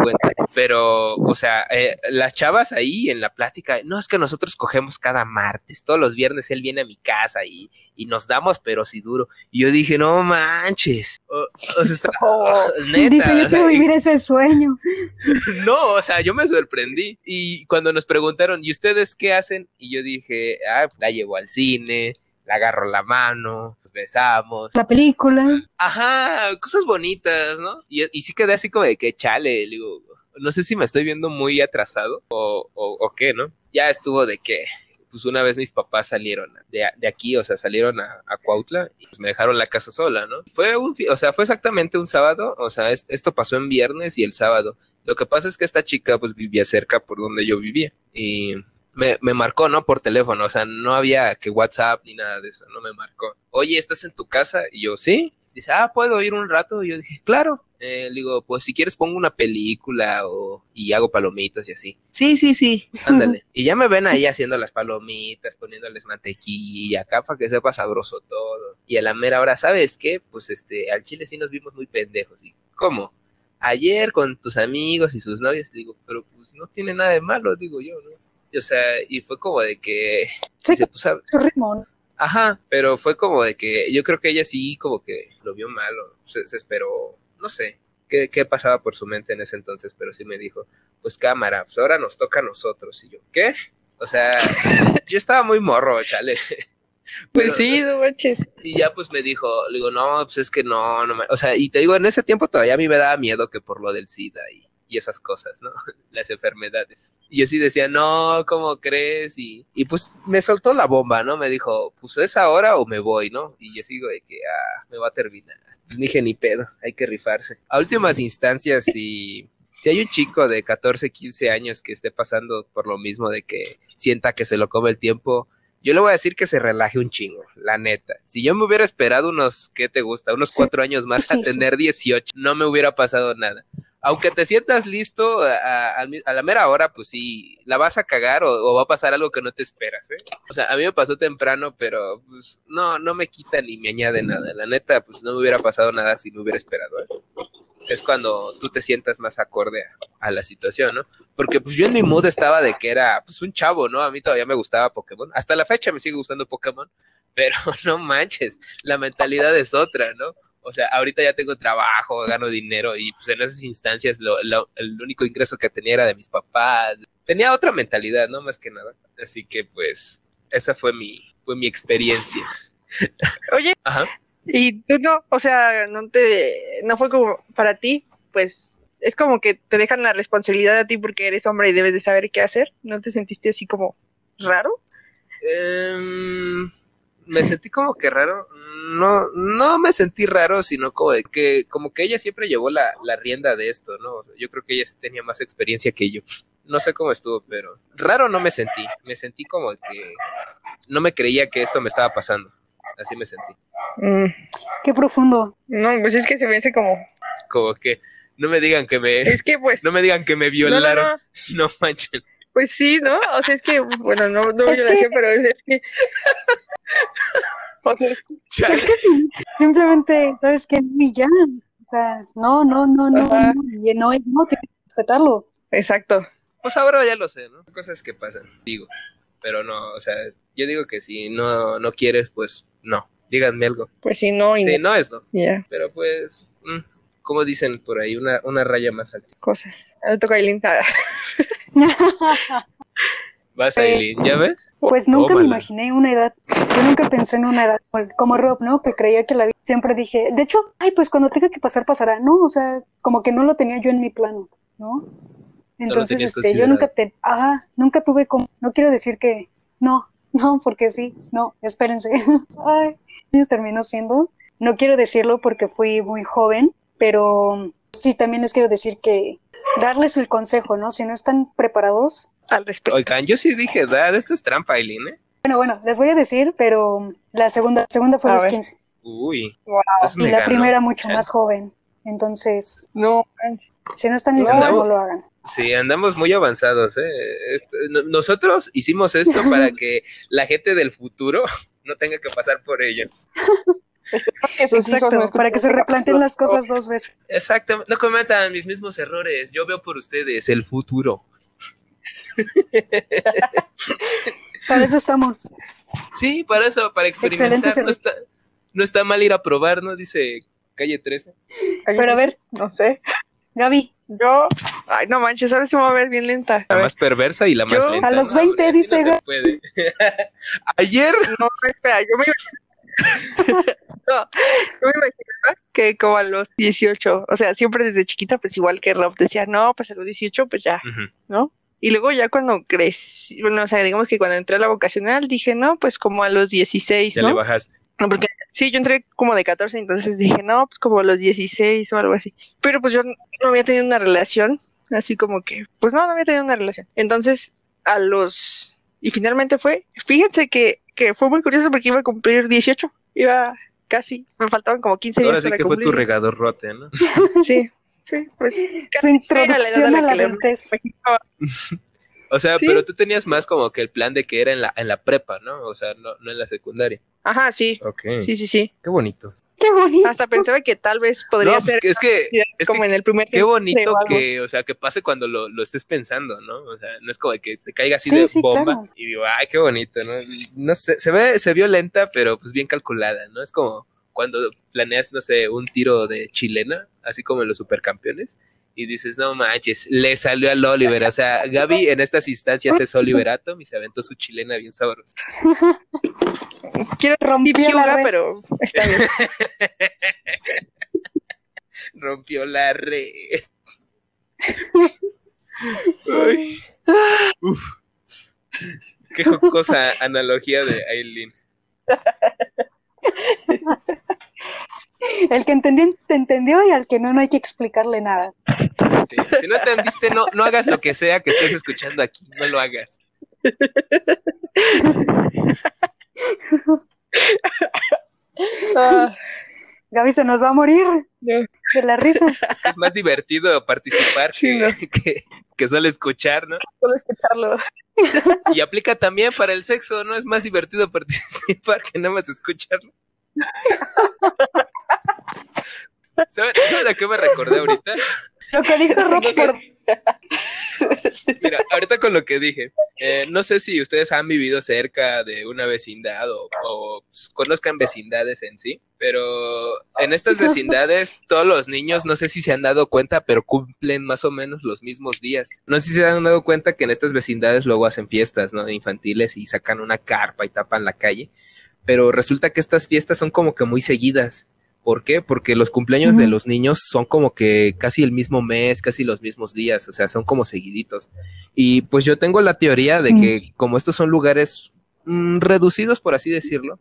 pero, o sea, eh, las chavas ahí en la plática, no es que nosotros cogemos cada martes, todos los viernes él viene a mi casa y, y nos damos, pero sí duro. Y yo dije, no manches, o, o sea, está, Oh, neta. Dice, yo quiero vivir ese sueño. no, o sea, yo me sorprendí. Y cuando nos preguntaron, ¿y ustedes qué hacen? Y yo dije, ah, la llevo al cine, la agarro la mano, nos besamos. La película. Ajá, cosas bonitas, ¿no? Y, y sí quedé así como de que chale, digo, no sé si me estoy viendo muy atrasado o, o, o qué, ¿no? Ya estuvo de que, pues una vez mis papás salieron de, de aquí, o sea, salieron a, a, Cuautla y pues me dejaron la casa sola, ¿no? Fue un, o sea, fue exactamente un sábado, o sea, es, esto pasó en viernes y el sábado. Lo que pasa es que esta chica pues vivía cerca por donde yo vivía y me, me marcó, ¿no? Por teléfono, o sea, no había que WhatsApp ni nada de eso, no me marcó. Oye, ¿estás en tu casa? Y yo, sí. Dice, ah, ¿puedo ir un rato? Y yo dije, claro. Eh, le digo, pues si quieres pongo una película o y hago palomitas y así. Sí, sí, sí, ándale. y ya me ven ahí haciendo las palomitas, poniéndoles mantequilla acá para que sepa sabroso todo. Y a la mera hora, ¿sabes qué? Pues este, al chile sí nos vimos muy pendejos. ¿Y cómo? Ayer con tus amigos y sus novias, digo, pero pues no tiene nada de malo, digo yo, ¿no? O sea, y fue como de que sí, se puso su ritmo. Ajá, pero fue como de que yo creo que ella sí como que lo vio malo, se, se esperó, no sé qué, qué, pasaba por su mente en ese entonces, pero sí me dijo, pues cámara, pues ahora nos toca a nosotros. Y yo, ¿qué? O sea, yo estaba muy morro, chale. Pero, pues sí, no manches. Y ya pues me dijo, le digo, no, pues es que no, no me... O sea, y te digo, en ese tiempo todavía a mí me daba miedo que por lo del SIDA y, y esas cosas, ¿no? Las enfermedades. Y yo sí decía, no, ¿cómo crees? Y, y pues me soltó la bomba, ¿no? Me dijo, pues es ahora o me voy, ¿no? Y yo sigo de que, ah, me va a terminar. Pues dije, ni pedo, hay que rifarse. A últimas instancias, si, si hay un chico de 14, 15 años que esté pasando por lo mismo de que sienta que se lo come el tiempo, yo le voy a decir que se relaje un chingo, la neta. Si yo me hubiera esperado unos, ¿qué te gusta? Unos cuatro años más sí, a tener sí. 18, no me hubiera pasado nada aunque te sientas listo a, a, la mera hora, pues sí, la vas a cagar o, va a pasar algo que no te esperas, ¿eh? O sea, a mí me pasó temprano, pero pues no, no me quita ni me añade nada. La neta, pues no me hubiera pasado nada si me hubiera esperado, ¿eh? Es cuando tú te sientas más acorde a, a, la situación, ¿no? Porque pues yo en mi mood estaba de que era pues un chavo, ¿no? A mí todavía me gustaba Pokémon. Hasta la fecha me sigue gustando Pokémon, pero no manches, la mentalidad es otra, ¿no? O sea, ahorita ya tengo trabajo, gano dinero y pues en esas instancias lo, lo, el único ingreso que tenía era de mis papás. Tenía otra mentalidad, ¿no? Más que nada. Así que pues esa fue mi, fue mi experiencia. Oye, Ajá. y tú no, o sea, no te, no fue como para ti, pues es como que te dejan la responsabilidad a ti porque eres hombre y debes de saber qué hacer. ¿No te sentiste así como raro? Um, me sentí como que raro. No, no me sentí raro, sino como de que, como que ella siempre llevó la, la rienda de esto, ¿no? Yo creo que ella tenía más experiencia que yo. No sé cómo estuvo, pero raro no me sentí. Me sentí como que no me creía que esto me estaba pasando. Así me sentí. Mm. Qué profundo. No, pues es que se me hace como. Como que no me digan que me. Es que pues. No me digan que me violaron. No, no, no. no manchen. Pues sí, ¿no? O sea, es que, bueno, no, no violación, que... pero es, es que. O sea, es que sí, simplemente, ¿sabes qué? Y ya. O sea, no, no, no, no, no, y no, no, tienes que respetarlo. Exacto. Pues ahora ya lo sé, ¿no? Cosas que pasan, digo. Pero no, o sea, yo digo que si no, no quieres, pues no. Díganme algo. Pues si no, y sí, no, no es no. Yeah. Pero pues, mm, como dicen por ahí, una, una raya más alta. Cosas. Ahora toca Aileen. ¿Vas a Aileen, ya ves? Pues nunca Tómala. me imaginé una edad. Yo nunca pensé en una edad como Rob, ¿no? Que creía que la vida. Siempre dije, de hecho, ay, pues cuando tenga que pasar, pasará, ¿no? O sea, como que no lo tenía yo en mi plano, ¿no? Entonces, no este, yo nunca te, ajá, nunca tuve como, no quiero decir que, no, no, porque sí, no, espérense. ay, años terminó siendo, no quiero decirlo porque fui muy joven, pero sí, también les quiero decir que darles el consejo, ¿no? Si no están preparados al respecto. Oigan, yo sí dije, Dad, esto es trampa, Eileen, ¿eh? Bueno, bueno, les voy a decir, pero la segunda, segunda fue a, los ver. 15. Uy. Wow. Y la ganó. primera mucho más joven. Entonces, no. Si no están listos, no, lo hagan. Sí, andamos muy avanzados, ¿eh? Esto, nosotros hicimos esto para que la gente del futuro no tenga que pasar por ello. Que no Exacto, para que se este replanteen capítulo. las cosas dos veces. Exactamente, no cometan mis mismos errores. Yo veo por ustedes el futuro. Para eso estamos. Sí, para eso, para experimentar. No está, no está mal ir a probar, ¿no? Dice calle 13. Pero a ver, No sé. Gaby, Yo. Ay, no manches, ahora se me va a ver bien lenta. A La ver. más perversa y la más lenta. A los ¿no? 20 Así dice, no. Ayer. No, espera, yo me No, yo me imaginaba que como a los 18, o sea, siempre desde chiquita, pues igual que Rob decía, no, pues a los 18, pues ya. ¿no? Y luego ya cuando crecí, bueno, o sea, digamos que cuando entré a la vocacional dije, no, pues como a los 16, Ya le ¿no? bajaste. No, porque sí, yo entré como de 14, entonces dije, no, pues como a los 16 o algo así. Pero pues yo no había tenido una relación, así como que, pues no, no había tenido una relación. Entonces, a los... Y finalmente fue, fíjense que, que fue muy curioso porque iba a cumplir 18, iba casi, me faltaban como 15 días Ahora sí para que fue tu regador rote, ¿no? Sí, sí, pues su introducción a la adultez. O sea, Sí. pero tú tenías más como que el plan de que era en la, en la prepa, ¿no? O sea, no, no en la secundaria. Ajá, sí, Ok. sí, sí, sí. Qué bonito. Qué bonito. Hasta pensaba que tal vez podría No, pues ser que es que, es como que en el primer qué bonito que, o sea, que pase cuando lo, lo estés pensando, ¿no? O sea, no es como que te caiga así Sí, de sí, bomba claro. y digo, ay, qué bonito, ¿no? No sé, se ve, se vio lenta, pero pues bien calculada, ¿no? Es como cuando planeas, no sé, un tiro de chilena, así como en los supercampeones, y dices, no manches, le salió al Oliver, o sea, Gaby en estas instancias es Oliver Atom y se aventó su chilena bien sabrosa. Quiero Rompió decir la red. pero está bien. Rompió la red. Uy. Uf. Qué jocosa analogía de Aileen. El que entendió, te entendió y al que no, no hay que explicarle nada. Sí, Si no entendiste, no, no hagas lo que sea que estés escuchando aquí, no lo hagas. Ah, Gaby se nos va a morir no. de la risa. Es que es más divertido participar Sí, que, no. que, que solo escuchar, ¿no? Solo escucharlo. Y aplica también para el sexo, ¿no? Es más divertido participar que nada más escucharlo. ¿Saben, ¿saben a qué me recordé ahorita? Lo que dijo No sé. Mira, ahorita con lo que dije, eh, no sé si ustedes han vivido cerca de una vecindad o, o, pues, conozcan vecindades en sí, pero en estas vecindades todos los niños, no sé si se han dado cuenta, pero cumplen más o menos los mismos días. No sé si se han dado cuenta que en estas vecindades luego hacen fiestas, ¿no? Infantiles y sacan una carpa y tapan la calle, pero resulta que estas fiestas son como que muy seguidas. ¿Por qué? Porque los cumpleaños de los niños son como que casi el mismo mes, casi los mismos días, o sea, son como seguiditos. Y pues yo tengo la teoría de Sí. que como estos son lugares mm, reducidos, por así decirlo,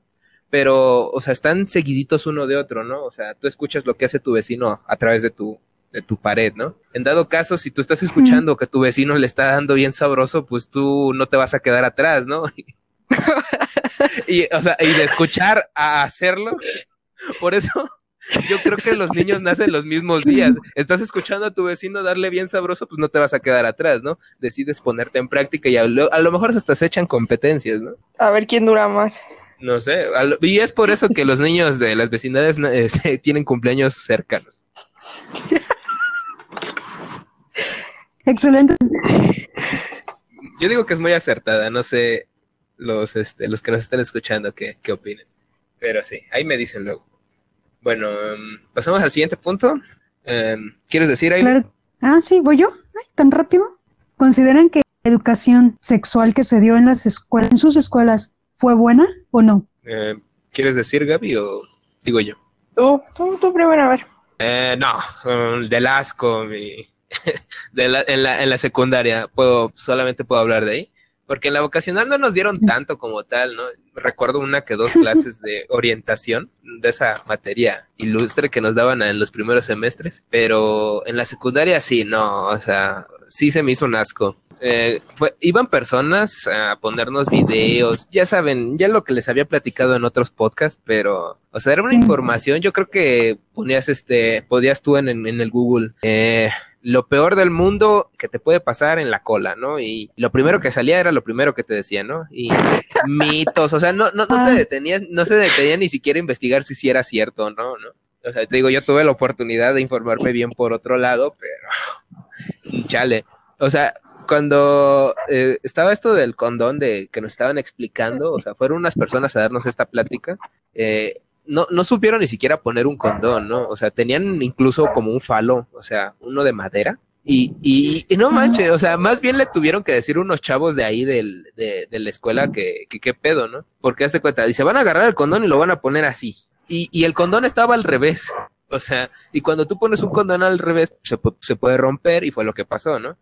pero, o sea, están seguiditos uno de otro, ¿no? O sea, tú escuchas lo que hace tu vecino a través de tu, de tu pared, ¿no? En dado caso, si tú estás escuchando que tu vecino le está dando bien sabroso, pues tú no te vas a quedar atrás, ¿no? y, o sea, y de escuchar a hacerlo, por eso yo creo que los niños nacen los mismos días. Estás escuchando a tu vecino darle bien sabroso, pues no te vas a quedar atrás, ¿no? Decides ponerte en práctica y a lo, a lo mejor hasta se echan competencias, ¿no? A ver quién dura más. No sé. lo- y es por eso que los niños de las vecindades este, tienen cumpleaños cercanos. Excelente. Yo digo que es muy acertada, no sé los, este, los que nos están escuchando qué, qué opinen. Pero sí, ahí me dicen luego. Bueno, em, pasamos al siguiente punto. Em, ¿Quieres decir, Aileen? Claro. Ah, sí, voy yo. Ay, tan rápido. ¿Consideran que la educación sexual que se dio en las escuelas, en sus escuelas, fue buena o no? Em, ¿Quieres decir, Gaby, o digo yo? Tú, tú, tú primero, a ver. Eh, no, del asco, mi- de la- en, la, en la secundaria, puedo, solamente puedo hablar de ahí, porque en la vocacional no nos dieron tanto como tal, ¿no? Recuerdo una que dos clases de orientación de esa materia ilustre que nos daban en los primeros semestres, pero en la secundaria sí, no, o sea, sí se me hizo un asco. eh, fue, iban personas a ponernos videos, ya saben, ya lo que les había platicado en otros podcasts, pero, o sea, era una información, yo creo que ponías este, podías tú en, en el Google, eh, lo peor del mundo que te puede pasar en la cola, ¿no? Y lo primero que salía era lo primero que te decía, ¿no? Y mitos, o sea, no, no, no te ah. detenías, no se detenía ni siquiera a investigar si sí era cierto o no, ¿no? O sea, te digo, yo tuve la oportunidad de informarme bien por otro lado, pero chale. O sea, cuando eh, estaba esto del condón de que nos estaban explicando, o sea, fueron unas personas a darnos esta plática, eh, no, no supieron ni siquiera poner un condón, ¿no? O sea, tenían incluso como un falo, o sea, uno de madera. Y, y, y no manches, o sea, más bien le tuvieron que decir unos chavos de ahí del, de, de la escuela que, que qué pedo, ¿no? Porque hazte cuenta, dice, van a agarrar el condón y lo van a poner así. Y, y el condón estaba al revés. O sea, y cuando tú pones un condón al revés, se, se puede romper y fue lo que pasó, ¿no?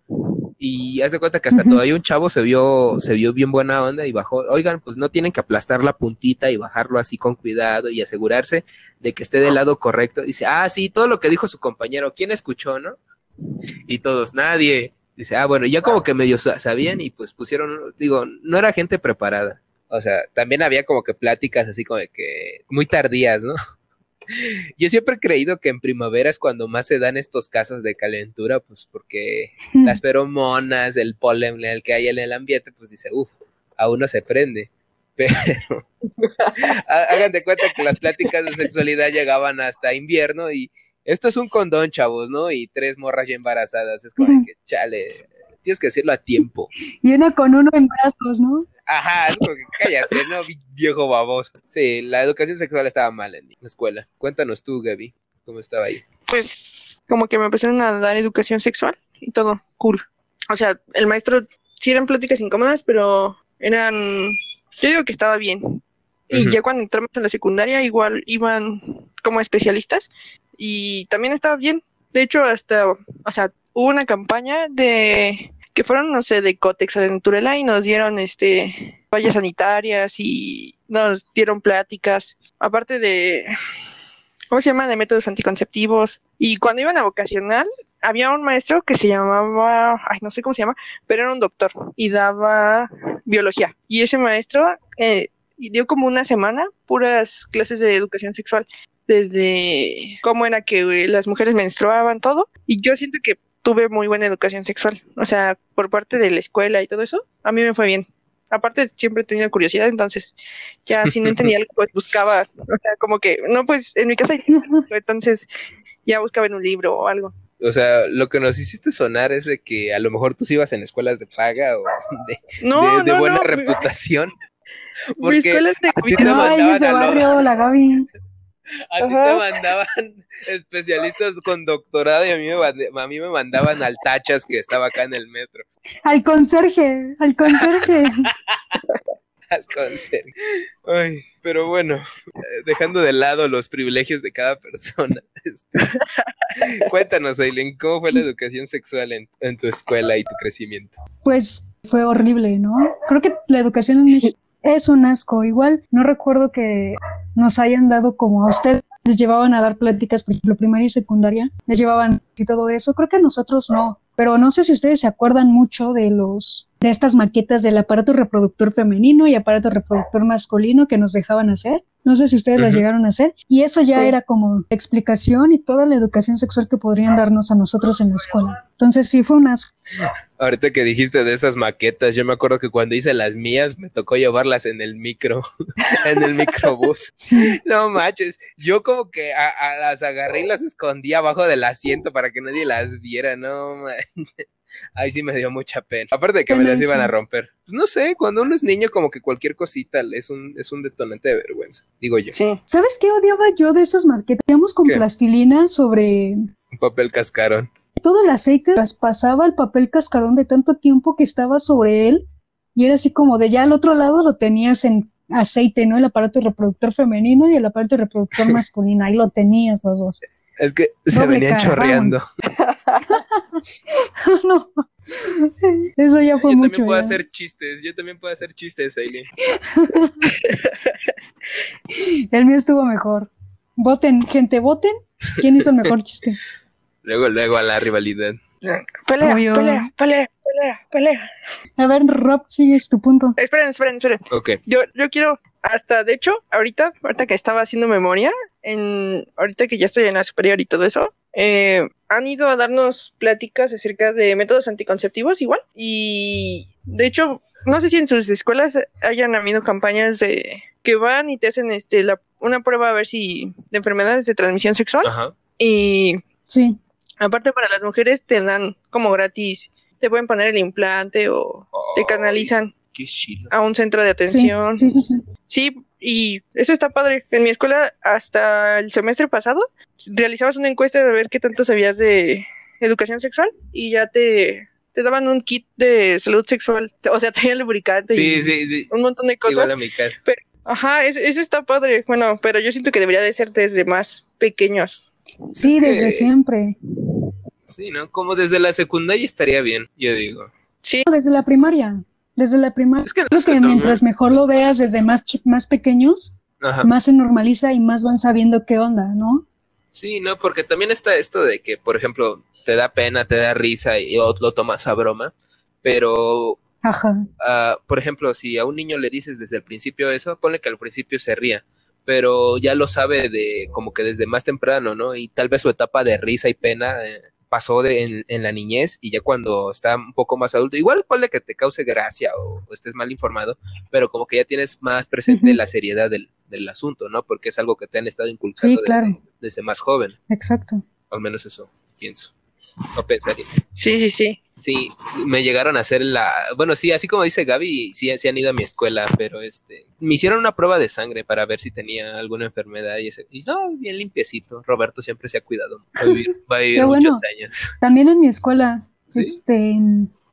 Y haz de cuenta que hasta todavía un chavo se vio, se vio bien buena onda y bajó, oigan, pues no tienen que aplastar la puntita y bajarlo así con cuidado y asegurarse de que esté del lado correcto. Dice, ah, sí, todo lo que dijo su compañero, ¿quién escuchó, no? Y todos, nadie. Dice, ah, bueno, ya como que medio sabían y pues pusieron, digo, no era gente preparada. O sea, también había como que pláticas así como de que muy tardías, ¿no? Yo siempre he creído que en primavera es cuando más se dan estos casos de calentura, pues porque las feromonas, el polen el que hay en el ambiente, pues dice, uff, a uno se prende. Pero hagan de cuenta que las pláticas de sexualidad llegaban hasta invierno y esto es un condón, chavos, ¿no? Y tres morras ya embarazadas. Es como que, chale, tienes que decirlo a tiempo. Y una con uno en brazos, ¿no? Ajá, es como que cállate, ¿no? Viejo baboso. Sí, la educación sexual estaba mal en la escuela. Cuéntanos tú, Gaby, cómo estaba ahí. Pues, como que me empezaron a dar educación sexual y todo, cool. O sea, el maestro sí eran pláticas incómodas, pero eran. Yo digo que estaba bien. Y ya cuando entramos en la secundaria, igual iban como especialistas y también estaba bien. De hecho, hasta, o sea, hubo una campaña de que fueron, no sé, de Cotex Naturela y nos dieron este vallas sanitarias y nos dieron pláticas, aparte de, ¿cómo se llama?, de métodos anticonceptivos. Y cuando iban a vocacional, había un maestro que se llamaba, ay, no sé cómo se llama, pero era un doctor y daba biología. Y ese maestro eh, dio como una semana puras clases de educación sexual desde cómo era que las mujeres menstruaban, todo. Y yo siento que tuve muy buena educación sexual. O sea, por parte de la escuela y todo eso, a mí me fue bien. Aparte, siempre he tenido curiosidad, entonces ya si no entendía algo, pues buscaba, o sea, como que, no, pues en mi casa hay entonces ya buscaba en un libro o algo. O sea, lo que nos hiciste sonar es de que a lo mejor tú ibas en escuelas de paga o de, de, buena reputación. Porque escuelas de a ti te mandaban a barrio, la Gaby. A ti te mandaban especialistas con doctorado y a mí, me, a mí me mandaban al tachas que estaba acá en el metro. Al conserje, al conserje. al conserje. Ay, pero bueno, eh, dejando de lado los privilegios de cada persona. Este, cuéntanos, Aileen, ¿cómo fue la educación sexual en, en tu escuela y tu crecimiento? Pues fue horrible, ¿no? Creo que la educación en México es un asco. Igual no recuerdo que nos hayan dado como a ustedes les llevaban a dar pláticas, por ejemplo, primaria y secundaria, les llevaban y todo eso. Creo que a nosotros no, pero no sé si ustedes se acuerdan mucho de los de estas maquetas del aparato reproductor femenino y aparato reproductor masculino que nos dejaban hacer. No sé si ustedes las llegaron a hacer. Y eso ya era como explicación y toda la educación sexual que podrían darnos a nosotros en la escuela. Entonces sí fue unas... Ahorita que dijiste de esas maquetas, yo me acuerdo que cuando hice las mías me tocó llevarlas en el micro, en el microbús. No manches, yo como que a, las agarré y las escondí abajo del asiento para que nadie las viera, no manches. Ahí sí me dio mucha pena. Aparte de que me las iban a romper. Pues no sé, cuando uno es niño, como que cualquier cosita es un, es un detonante de vergüenza, digo yo. ¿Sabes qué odiaba yo de esas marquetas? con plastilina sobre... Un papel cascarón. Todo el aceite las pasaba al papel cascarón de tanto tiempo que estaba sobre él. Y era así como de ya al otro lado lo tenías en aceite, ¿no? El aparato reproductor femenino y el aparato reproductor masculino. Ahí lo tenías los dos. Es que se venían chorreando. no. Eso ya fue yo mucho. Yo también puedo hacer chistes. Yo también puedo hacer chistes, Aileen. el mío estuvo mejor. Voten, gente, voten. ¿Quién hizo el mejor chiste? Luego, luego a la rivalidad. Pelea, pelea, pelea, pelea. pelea, pelea. A ver, Rob, sigues tu punto. Esperen, esperen, esperen. Ok. Yo, yo quiero, hasta, de hecho, ahorita, ahorita que estaba haciendo memoria, en, ahorita que ya estoy en la superior y todo eso, eh, han ido a darnos pláticas acerca de métodos anticonceptivos igual. Y, de hecho, no sé si en sus escuelas hayan habido campañas de que van y te hacen este la, una prueba a ver si de enfermedades de transmisión sexual. Ajá. Y Sí. aparte para las mujeres te dan como gratis, te pueden poner el implante o te canalizan Qué chilo. a un centro de atención. sí, sí, sí. Sí, y eso está padre. En mi escuela, hasta el semestre pasado, realizabas una encuesta de ver qué tanto sabías de educación sexual y ya te, te daban un kit de salud sexual. O sea, tenía lubricante Sí, y sí, sí. un montón de cosas. Igual a mi casa. Ajá, es- eso está padre. Bueno, pero yo siento que debería de ser desde más pequeños. Sí, Es que- desde siempre. Sí, ¿no? Como desde la secundaria estaría bien, yo digo. Sí, Desde la primaria. Desde la primaria. Es que Creo que mientras mejor lo veas desde más, más pequeños, Ajá. más se normaliza y más van sabiendo qué onda, ¿no? Sí, no, porque también está esto de que, por ejemplo, te da pena, te da risa y o lo tomas a broma, pero, Ajá. ah, por ejemplo, si a un niño le dices desde el principio eso, ponle que al principio se ría, pero ya lo sabe de como que desde más temprano, ¿no? Y tal vez su etapa de risa y pena eh, pasó de, en, en la niñez y ya cuando está un poco más adulto, igual ponle que te cause gracia o, o estés mal informado, pero como que ya tienes más presente la seriedad del, del asunto, ¿no? Porque es algo que te han estado inculcando Sí, desde- claro. desde más joven. Exacto. Al menos eso pienso. O pensaría. sí, sí, sí. Sí, me llegaron a hacer la. Bueno, sí, así como dice Gaby, sí, sí han ido a mi escuela, pero este. Me hicieron una prueba de sangre para ver si tenía alguna enfermedad y ese. Y no, bien limpiecito. Roberto siempre se ha cuidado. Va a vivir, va a vivir Qué bueno. muchos años. También en mi escuela, ¿Sí? este,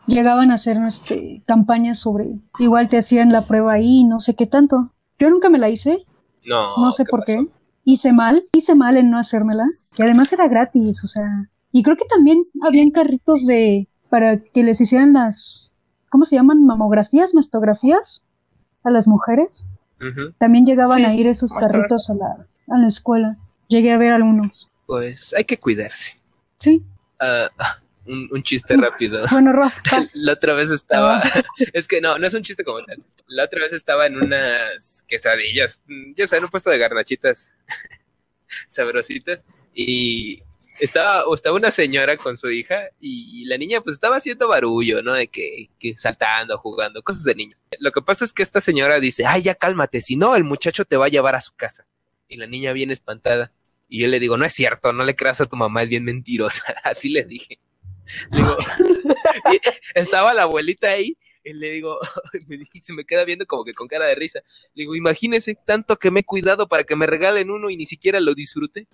llegaban a hacer este, campañas sobre, igual te hacían la prueba ahí, no sé qué tanto. Yo nunca me la hice, No. no sé ¿qué por pasó? qué. Hice mal, hice mal en no hacérmela. Y además era gratis, o sea. Y creo que también habían carritos de, para que les hicieran las, ¿cómo se llaman? Mamografías, mastografías a las mujeres. También llegaban Sí, a ir esos carritos a la, a la escuela. Llegué a ver algunos. Pues hay que cuidarse. Sí. Ah, un, un chiste rápido. Bueno, vas. La otra vez estaba, es que no, no es un chiste como tal. La otra vez estaba en unas quesadillas, ya saben, un puesto de garnachitas sabrositas y estaba, estaba una señora con su hija y la niña pues estaba haciendo barullo, ¿no? De que, que saltando, jugando, cosas de niños. Lo que pasa es que esta señora dice, ay, ya cálmate, si no, el muchacho te va a llevar a su casa. Y la niña viene espantada. Y yo le digo, no es cierto, no le creas a tu mamá, es bien mentirosa. Así le dije. Digo, estaba la abuelita ahí le digo, me se me queda viendo como que con cara de risa. Le digo, imagínese tanto que me he cuidado para que me regalen uno y ni siquiera lo disfrute.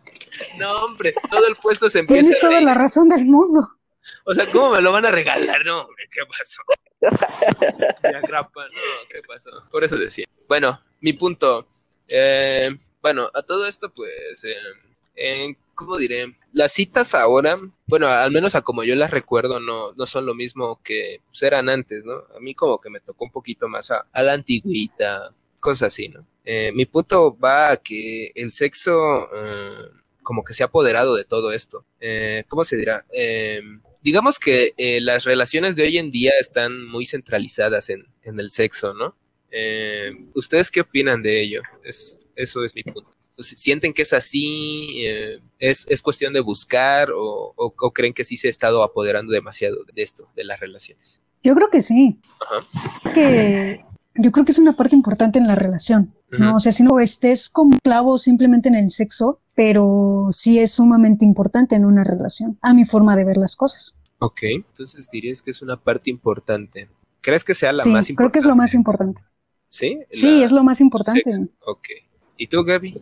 No, hombre, todo el puesto se empieza Tienes toda la razón del mundo. O sea, ¿cómo me lo van a regalar? No, hombre, ¿qué pasó? Ya grapa, no, ¿qué pasó? Por eso decía. Bueno, mi punto. Eh, bueno, a todo esto, pues, eh, eh, ¿cómo diré? Las citas ahora, bueno, al menos a como yo las recuerdo, no, no son lo mismo que pues, eran antes, ¿no? A mí como que me tocó un poquito más a, la antigüita, cosas así, ¿no? Eh, mi punto va a que el sexo eh, como que se ha apoderado de todo esto. Eh, ¿Cómo se dirá? Eh, digamos que las relaciones de hoy en día están muy centralizadas en, en el sexo, ¿no? ¿Ustedes qué opinan de ello? Es, eso es mi punto. Pues, ¿Sienten que es así? Eh, ¿es, ¿Es cuestión de buscar o, o- o creen que sí se ha estado apoderando demasiado de esto, de las relaciones? Yo creo que sí. Ajá. Que yo creo que es una parte importante en la relación. ¿no? O sea, si no estés como clavo simplemente en el sexo, pero sí es sumamente importante en una relación, a mi forma de ver las cosas. Ok, entonces dirías que es una parte importante. ¿Crees que sea la sí, más creo importante? que es lo más importante. ¿Sí? Sí, es lo más importante. sexo. Ok. ¿Y tú, Gaby?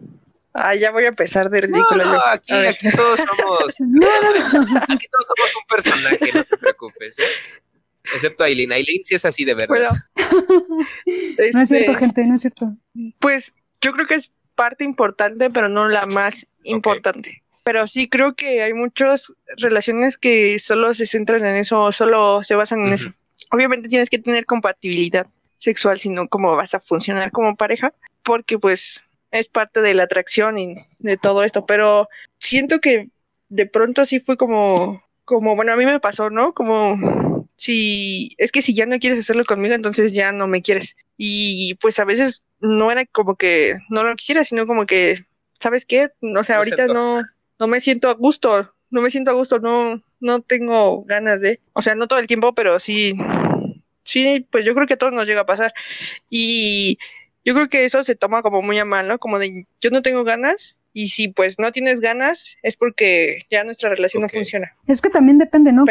Ah, ya voy a empezar de No, ridícula no, yo. aquí, aquí todos somos, No, no, no. aquí todos somos un personaje, no te preocupes, ¿eh? Excepto Aileen. Aileen sí es así de verdad. Bueno, No es cierto, este, gente, no es cierto. Pues yo creo que es parte importante, pero no la más importante. Pero sí creo que hay muchas relaciones que solo se centran en eso, o solo se basan en eso. Obviamente tienes que tener compatibilidad sexual, sino cómo vas a funcionar como pareja, porque pues es parte de la atracción y de todo esto. Pero siento que de pronto sí fue como, como, bueno, a mí me pasó, ¿no? Como si es que si ya no quieres hacerlo conmigo, entonces ya no me quieres. Y pues a veces no era como que no lo quisiera, sino como que, ¿sabes qué? O sea, ahorita no, no me siento a gusto, no me siento a gusto, no, no tengo ganas de, o sea, no todo el tiempo, pero sí, sí, pues yo creo que a todos nos llega a pasar. Y yo creo que eso se toma como muy a mal, ¿no? Como de yo no tengo ganas y si pues no tienes ganas es porque ya nuestra relación no funciona. Es que también depende, ¿no?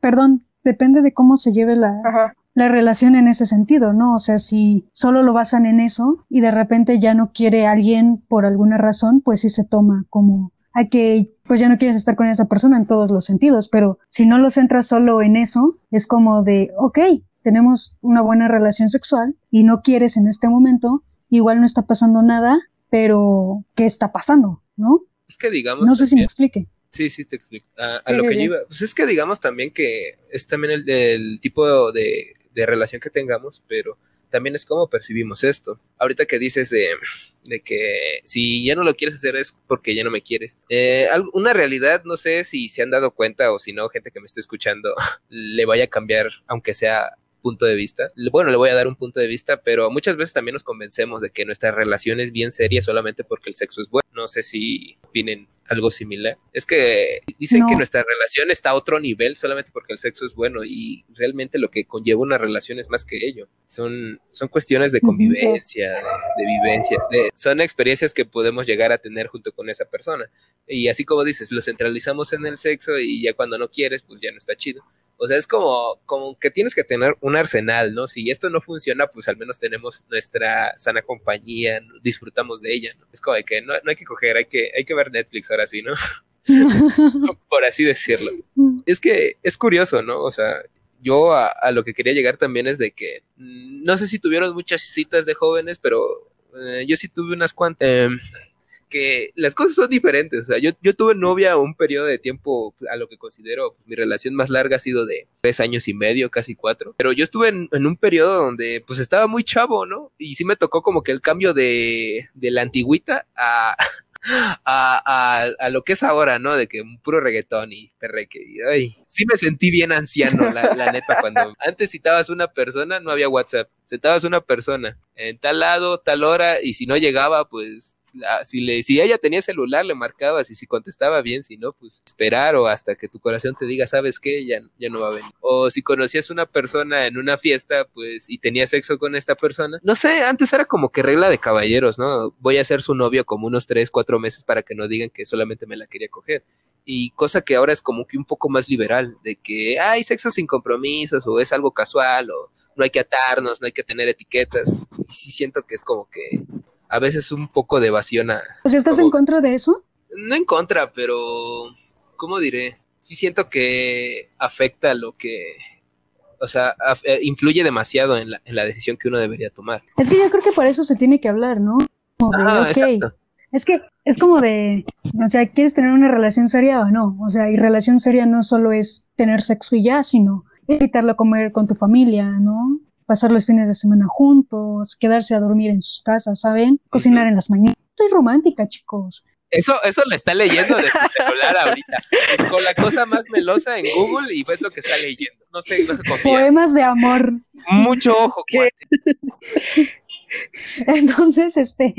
Perdón, depende de cómo se lleve la, la relación en ese sentido, ¿no? O sea, si solo lo basan en eso y de repente ya no quiere alguien por alguna razón, pues sí se toma como a que pues ya no quieres estar con esa persona en todos los sentidos, pero si no lo centras solo en eso, es como de, ok, tenemos una buena relación sexual y no quieres en este momento, igual no está pasando nada, pero ¿qué está pasando? ¿No? Es que digamos. No sé si me explique. Sí, sí, te explico. A, lo que yo iba. Pues es que digamos también que es también el, el tipo de, de relación que tengamos, pero también es como percibimos esto. Ahorita que dices de, de, que si ya no lo quieres hacer es porque ya no me quieres. Eh, una realidad, no sé si se han dado cuenta o si no, gente que me esté escuchando, le vaya a cambiar, aunque sea punto de vista. Bueno, le voy a dar un punto de vista, pero muchas veces también nos convencemos de que nuestra relación es bien seria solamente porque el sexo es bueno. No sé si opinen algo similar. Es que dicen que nuestra relación está a otro nivel solamente porque el sexo es bueno y realmente lo que conlleva una relación es más que ello. Son, son cuestiones de convivencia, de, vivencias, de, son experiencias que podemos llegar a tener junto con esa persona. Y así como dices, lo centralizamos en el sexo y ya cuando no quieres, pues ya no está chido. O sea, es como, como que tienes que tener un arsenal, ¿no? Si esto no funciona, pues al menos tenemos nuestra sana compañía, disfrutamos de ella, ¿no? Es como de que no, no hay que coger, hay que, hay que ver Netflix ahora sí, ¿no? Por así decirlo. Es que es curioso, ¿no? O sea, yo a, lo que quería llegar también es de que mm, no sé si tuvieron muchas citas de jóvenes, pero eh, yo sí tuve unas cuantas. Em, las cosas son diferentes. O sea, yo, yo tuve novia un periodo de tiempo a lo que considero pues, mi relación más larga ha sido de tres años y medio, casi cuatro. Pero yo estuve en, un periodo donde pues estaba muy chavo, ¿no? Y sí me tocó como que el cambio de, de la antigüita a, a, a, lo que es ahora, ¿no? De que un puro reggaetón y perreque. ay, sí me sentí bien anciano, la, la, neta, cuando antes citabas una persona, no había WhatsApp. Citabas una persona en tal lado, tal hora, y si no llegaba, pues si, le, si ella tenía celular, le marcabas y si contestaba bien, si no, pues esperar o hasta que tu corazón te diga, ¿sabes qué? Ya, ya no va a venir. O si conocías una persona en una fiesta, pues, y tenías sexo con esta persona. No sé, antes era como que regla de caballeros, ¿no? Voy a ser su novio como unos tres, cuatro meses para que no digan que solamente me la quería coger y cosa que ahora es como que un poco más liberal, de que hay sexo sin compromisos o es algo casual o no hay que atarnos, no hay que tener etiquetas. Y sí siento que es como que a veces un poco de evasión a... O sea, ¿estás en contra de eso? No en contra, pero... ¿Cómo diré? Sí siento que afecta lo que... O sea, eh, influye demasiado en la, en la decisión que uno debería tomar. Es que yo creo que por eso se tiene que hablar, ¿no? ah, Es que es como de, o sea, ¿quieres tener una relación seria o no? O sea, y relación seria no solo es tener sexo y ya, sino invitarlo a comer con tu familia, ¿no? Pasar los fines de semana juntos, quedarse a dormir en sus casas, ¿saben? Cocinar en las mañanas. Soy romántica, chicos. Eso, eso le está leyendo de celular ahorita. Buscó la cosa más melosa en Google y ves lo que está leyendo. No sé, no se confía. Poemas de amor. Mucho ojo, Entonces, este,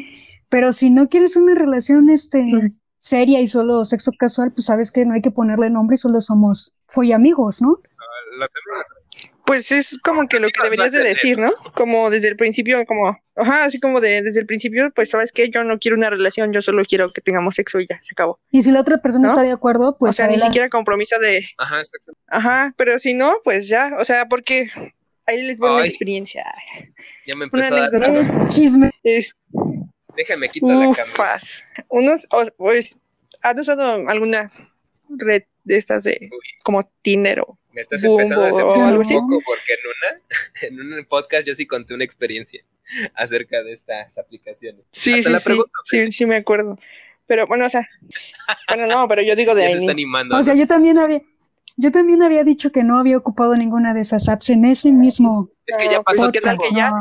pero si no quieres una relación, este, seria y solo sexo casual, pues sabes que no hay que ponerle nombre y solo somos amigos, ¿no? Las pues es como que lo que deberías de decir, ¿no? Como desde el principio, como, ajá, así como de desde el principio, pues sabes que yo no quiero una relación, yo solo quiero que tengamos sexo y ya, se acabó. Y si la otra persona está de acuerdo, pues... O sea, ni siquiera compromiso de... Ajá, exacto. Ajá, pero si no, pues ya, o sea, porque ahí les voy la experiencia. Ya me empezó a dar... Chisme. Es... Déjame quitar la cámara. Unos, pues, ¿han usado alguna red de estas de como Tinder o me estás empezando a decepcionar un poco porque en una, en un podcast yo sí conté una experiencia acerca de estas aplicaciones. Sí, sí, sí, sí, me acuerdo. Pero bueno, o sea, bueno, no, pero yo digo de ya se está animando. O sea, yo también había, yo también había dicho que no había ocupado ninguna de esas apps en ese mismo. Es que ya pasó. ¿Qué tal que ya?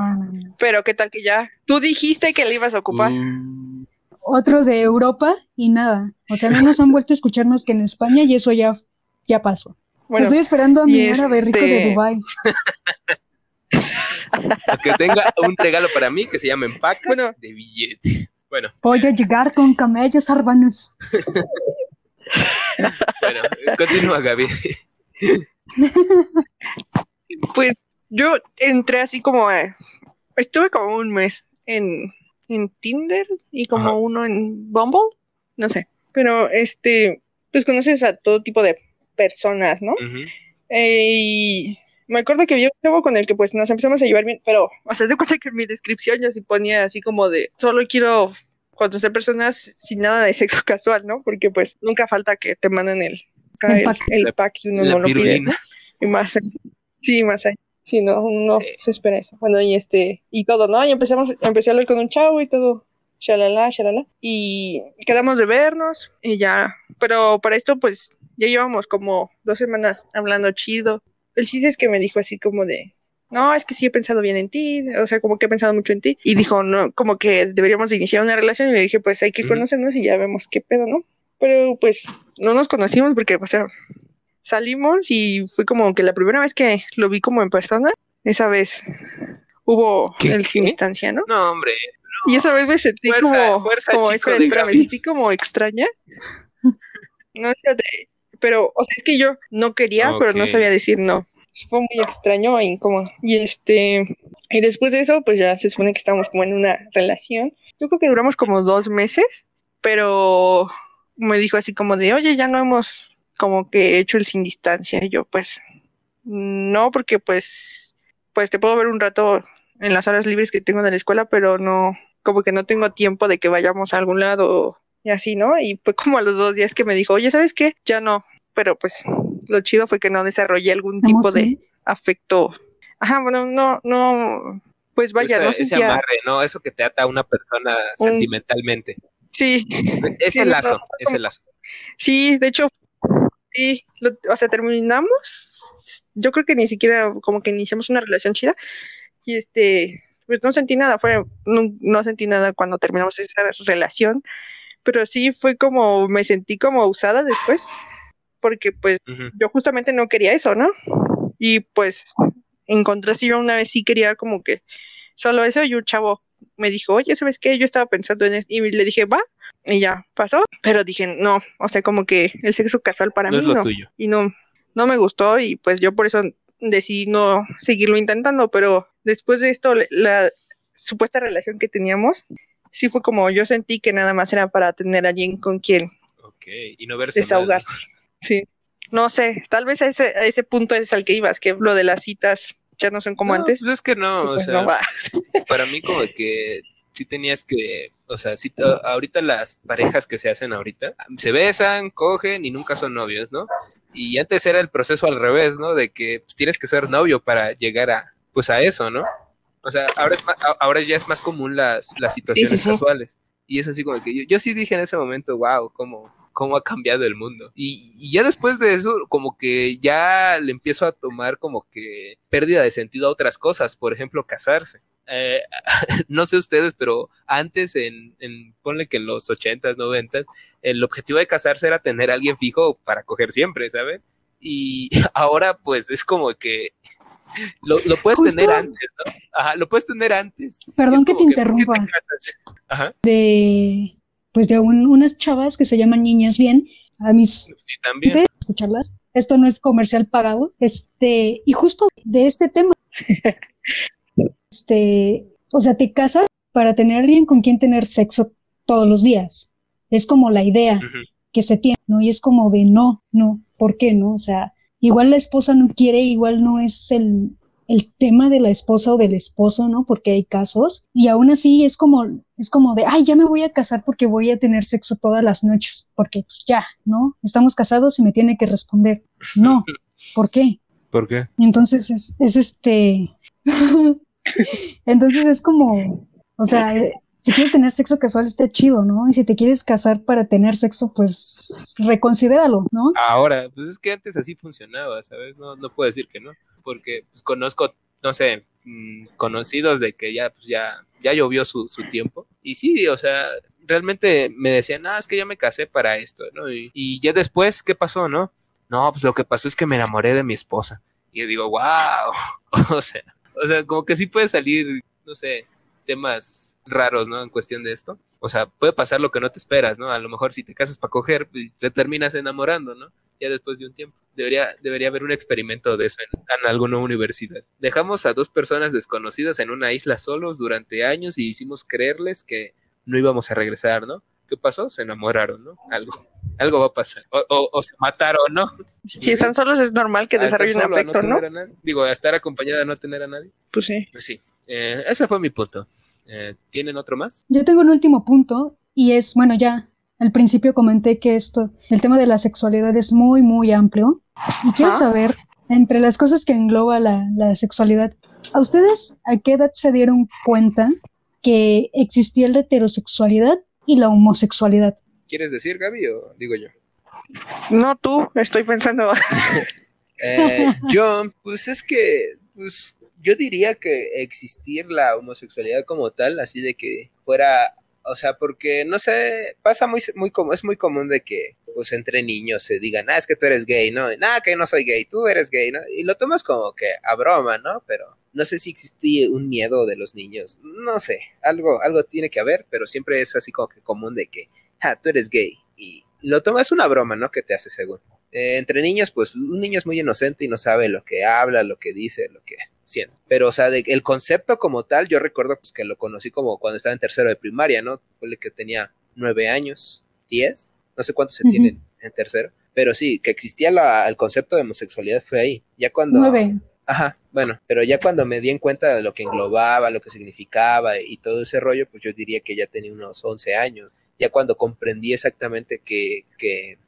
Pero qué tal que ya. Tú dijiste que le ibas a ocupar. Mm. Otros de Europa y nada. O sea, no nos han vuelto a escuchar más que en España y eso ya, ya pasó. Bueno, Estoy esperando a mi y árabe rico de este- Dubai. Que tenga un regalo para mí que se llame empacas Bueno. de billetes. Bueno, Voy a llegar con camellos arbanos. bueno, continúa Gaby. pues yo entré así como, estuve como un mes en, en Tinder y como Ajá. uno en Bumble, no sé, pero este, pues conoces a todo tipo de personas, ¿no? Eh, y me acuerdo que había un chavo con el que pues nos empezamos a llevar bien, pero sea, de cuenta que en mi descripción yo sí ponía así como de solo quiero conocer personas sin nada de sexo casual, ¿no? Porque pues nunca falta que te manden el, El el, pack. el pack y uno La no lo pide. Y más. Sí, más ahí. Sí, no, uno Sí. se espera eso. Bueno, y este, y todo, ¿no? Y empezamos, empecé a hablar con un chavo y todo, shalala, shalala. Y quedamos de vernos y ya. Pero para esto, pues, ya llevamos como dos semanas hablando chido. El chiste es que me dijo así como de, no, es que sí he pensado bien en ti, o sea, como que he pensado mucho en ti. Y dijo, no, como que deberíamos iniciar una relación. Y le dije, pues hay que conocernos y ya vemos qué pedo, ¿no? Pero pues no nos conocimos porque, o sea, salimos y fue como que la primera vez que lo vi como en persona, esa vez hubo ¿Qué, el qué? sin distancia, ¿no? No, hombre. Y esa vez me sentí Fuerza, como, fuerza, como chico espera, de espera, me sentí como extraña. No, pero, o sea, es que yo no quería, pero no sabía decir no. Fue muy extraño e incómodo. Y este, y después de eso, pues ya se supone que estábamos como en una relación. Yo creo que duramos como dos meses, pero me dijo así como de, oye, ya no hemos como que hecho el sin distancia. Y yo, pues, no, porque pues, pues te puedo ver un rato en las horas libres que tengo de la escuela, pero no, como que no tengo tiempo de que vayamos a algún lado y así, ¿no? Y fue como a los dos días que me dijo, oye, ¿sabes qué? Ya no, pero pues lo chido fue que no desarrollé algún tipo de afecto. Ajá, bueno, no, no, pues vaya, Ese- no ese amarre, ¿no? Eso que te ata a una persona Un- sentimentalmente. sí, Ese Sí, no, lazo, no, ese lazo. sí, de hecho, sí, lo- o sea, terminamos, yo creo que ni siquiera como que iniciamos una relación chida. Y este, pues no sentí nada, fue, no, no sentí nada cuando terminamos esa relación, pero sí fue como, me sentí como usada después, porque pues yo justamente no quería eso, ¿no? Y pues encontré así yo una vez sí quería como que solo eso y un chavo me dijo, oye, ¿sabes qué? Yo estaba pensando en esto y le dije, va, y ya pasó, pero dije, no, o sea, como que el sexo casual para No mí es lo no, tuyo. y no, no me gustó y pues yo por eso decidí no seguirlo intentando, pero después de esto, la supuesta relación que teníamos, sí fue como yo sentí que nada más era para tener a alguien con quien Ok, y no verse mal, ¿no? desahogarse. Sí. No sé, tal vez a ese, a ese punto es al que ibas, que lo de las citas ya no son como No, antes. Pues es que no, o pues sea, no para mí como que sí tenías que, o sea, sí, a- ahorita las parejas que se hacen ahorita se besan, cogen y nunca son novios, ¿no? Y antes era el proceso al revés, ¿no? De que pues, tienes que ser novio para llegar a, pues a eso, ¿no? O sea, ahora es a- ahora ya es más común las, las situaciones sí. casuales. Y es así como que yo, yo sí dije en ese momento, wow, cómo, cómo ha cambiado el mundo. Y, y ya después de eso, como que ya le empiezo a tomar como que pérdida de sentido a otras cosas, por ejemplo, casarse. Eh, no sé ustedes, pero antes en, en, ponle que en los ochentas, noventas, el objetivo de casarse era tener a alguien fijo para coger siempre, ¿saben? Y ahora pues es como que lo, lo puedes Justo. tener antes, ¿no? Ajá, lo puedes tener antes. Perdón que te ¿por qué interrumpa. Ajá, De, pues de un- unas chavas que se llaman Niñas Bien. A mis sí, también. de escucharlas. Esto no es comercial pagado. Este, y justo de este tema. Este, o sea, te casas para tener alguien con quien tener sexo todos los días. Es como la idea que se tiene, ¿no? Y es como de no, no, ¿por qué no? O sea, igual la esposa no quiere, igual no es el, el tema de la esposa o del esposo, ¿no? Porque hay casos. Y aún así es como, es como de, ay, ya me voy a casar porque voy a tener sexo todas las noches, porque ya, ¿no? Estamos casados y me tiene que responder, no, ¿por qué? ¿Por qué? Entonces es, es este, entonces es como, o sea, eh, si quieres tener sexo casual está chido, ¿no? Y si te quieres casar para tener sexo, pues reconsidéralo, ¿no? Ahora, pues es que antes así funcionaba, ¿sabes? No, no puedo decir que no, porque pues conozco, no sé, mm, conocidos de que ya, pues ya, ya llovió su, su tiempo. Y sí, o sea, realmente me decían, ah, es que ya me casé para esto, ¿no? Y, y ya después, ¿qué pasó, no? no, pues lo que pasó es que me enamoré de mi esposa. Y yo digo, wow, o sea, o sea, como que sí puede salir, no sé, temas raros, ¿no? En cuestión de esto. O sea, puede pasar lo que no te esperas, ¿no? A lo mejor si te casas para coger, pues te terminas enamorando, ¿no? Ya después de un tiempo. Debería, debería haber un experimento de eso en, en alguna universidad. Dejamos a dos personas desconocidas en una isla solos durante años y hicimos creerles que no íbamos a regresar, ¿no? ¿Qué pasó? Se enamoraron, ¿no? Algo, algo va a pasar. O, o, o se mataron, ¿no? Si están solos es normal que A estar desarrollen afecto, ¿no? nadie. Digo, a estar acompañada a no tener a nadie. Pues sí. Pues sí, eh, ese fue mi punto. Eh, ¿Tienen otro más? Yo tengo un último punto y es, bueno, ya al principio comenté que esto, el tema de la sexualidad es muy, muy amplio y quiero saber, entre las cosas que engloba la, la sexualidad, ¿a ustedes a qué edad se dieron cuenta que existía la heterosexualidad y la homosexualidad? ¿Quieres decir, Gaby, o digo yo? No tú, estoy pensando. Eh, yo, pues es que, pues yo diría que existir la homosexualidad como tal, así de que fuera, o sea, porque no sé, pasa muy, muy como, es muy común de que, pues entre niños se digan, ah, es que tú eres gay, ¿no? Nada, que no soy gay, tú eres gay, ¿no? Y lo tomas como que a broma, ¿no? Pero no sé si existe un miedo de los niños, no sé, algo, algo tiene que haber, pero siempre es así como que común de que, ah, tú eres gay, y lo tomas una broma, ¿no? Que te hace según. Eh, entre niños, pues un niño es muy inocente y no sabe lo que habla, lo que dice, lo que siente. Pero, o sea, de- el concepto como tal, yo recuerdo pues que lo conocí como cuando estaba en tercero de primaria, ¿no? Fue que tenía nueve años, diez, no sé cuántos se tienen en tercero. Pero sí, que existía la- el concepto de homosexualidad fue ahí. Ya cuando... Nueve. Ajá, bueno, pero ya cuando me di en cuenta de lo que englobaba, lo que significaba y todo ese rollo, pues yo diría que ya tenía unos 11 años. Ya cuando comprendí exactamente que, que,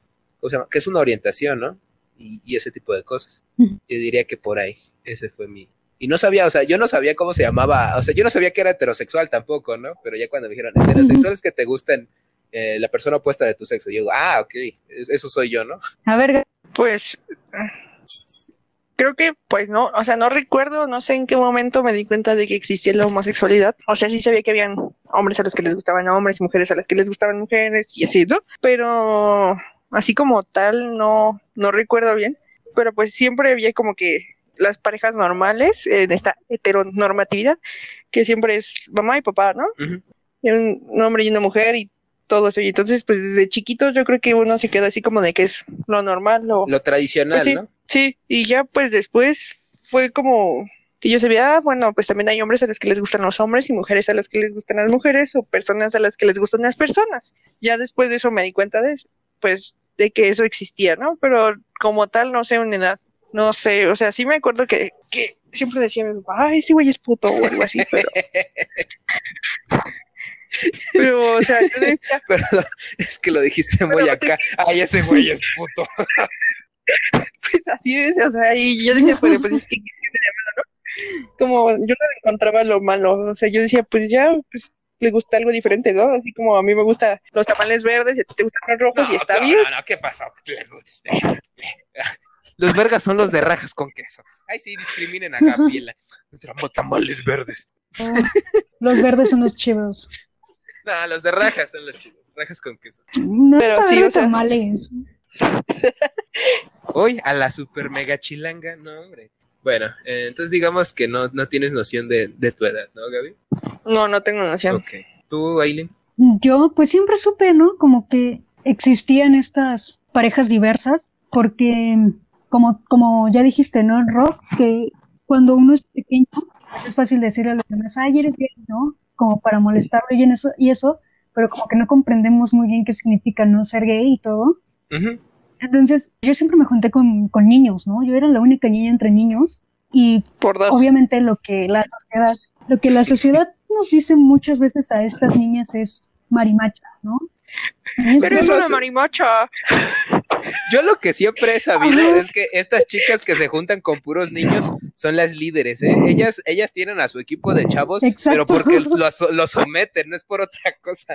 ¿cómo se llama? que es una orientación, ¿no? Y, y ese tipo de cosas. Yo diría que por ahí, ese fue mi... Y no sabía, o sea, yo no sabía cómo se llamaba, o sea, yo no sabía que era heterosexual tampoco, ¿no? Pero ya cuando me dijeron, heterosexual es que te gustan eh, la persona opuesta de tu sexo, yo digo, ah, ok, es- eso soy yo, ¿no? A ver, Pues creo que pues no, o sea, no recuerdo, no sé en qué momento me di cuenta de que existía la homosexualidad. O sea, sí sabía que habían hombres a los que les gustaban hombres y mujeres a las que les gustaban mujeres y así, ¿no? Pero así como tal no no recuerdo bien, pero pues siempre había como que las parejas normales en esta heteronormatividad que siempre es mamá y papá, ¿no? Y un, hombre y una mujer y todo eso. Y entonces, pues desde chiquito yo creo que uno se queda así como de que es lo normal, lo, Lo tradicional, pues sí, ¿no? Sí, y ya pues después fue como que yo sabía, ah, bueno, pues también hay hombres a los que les gustan los hombres y mujeres a los que les gustan las mujeres o personas a las que les gustan las personas. Ya después de eso me di cuenta de eso, pues de que eso existía, ¿no? Pero como tal no sé una edad, no sé, o sea, sí me acuerdo que, que siempre decía mi papá, ay, ese güey es puto o algo así, pero... Pero, o sea, yo decía, Perdón, es que lo dijiste muy acá. Ay, ese güey es puto. pues así es, o sea, y yo decía, pues, pues es que, ¿qué tiene de malo, no? Como yo no encontraba lo malo, o sea, yo decía, pues ya, pues le gusta algo diferente, ¿no? Así como a mí me gustan los tamales verdes y a ti te gustan los rojos y está no, bien. No, no, ¿qué pasó? Los vergas son los de rajas con queso. Ay, sí, discriminen a Gabriela. Tramo tamales verdes. oh, los verdes son los chidos. No, los de rajas son los chidos. Rajas con queso. No Pero saber sí, o sea- tamales. Hoy a la super mega chilanga, no, hombre. Bueno, eh, entonces digamos que no, no tienes noción de, de tu edad, ¿no, Gaby? No, no tengo noción. Ok. ¿Tú, Aileen? Yo, pues siempre supe, ¿no? Como que existían estas parejas diversas, porque, como, como ya dijiste, ¿no, Rob? Que cuando uno es pequeño, es fácil decirle a los demás, ay, eres gay, ¿no? Como para molestarlo y, en eso, y eso, pero como que no comprendemos muy bien qué significa no ser gay y todo. Entonces, yo siempre me junté con, con niños, ¿no? Yo era la única niña entre niños y Por obviamente lo que la sociedad, lo que la sociedad nos dice muchas veces a estas niñas es marimacha, ¿no? Y Pero es una marimacha. Yo lo que siempre he sabido Ajá. es que estas chicas que se juntan con puros niños son las líderes, ¿eh? Ellas, ellas tienen a su equipo de chavos, Exacto. pero porque los lo someten, no es por otra cosa.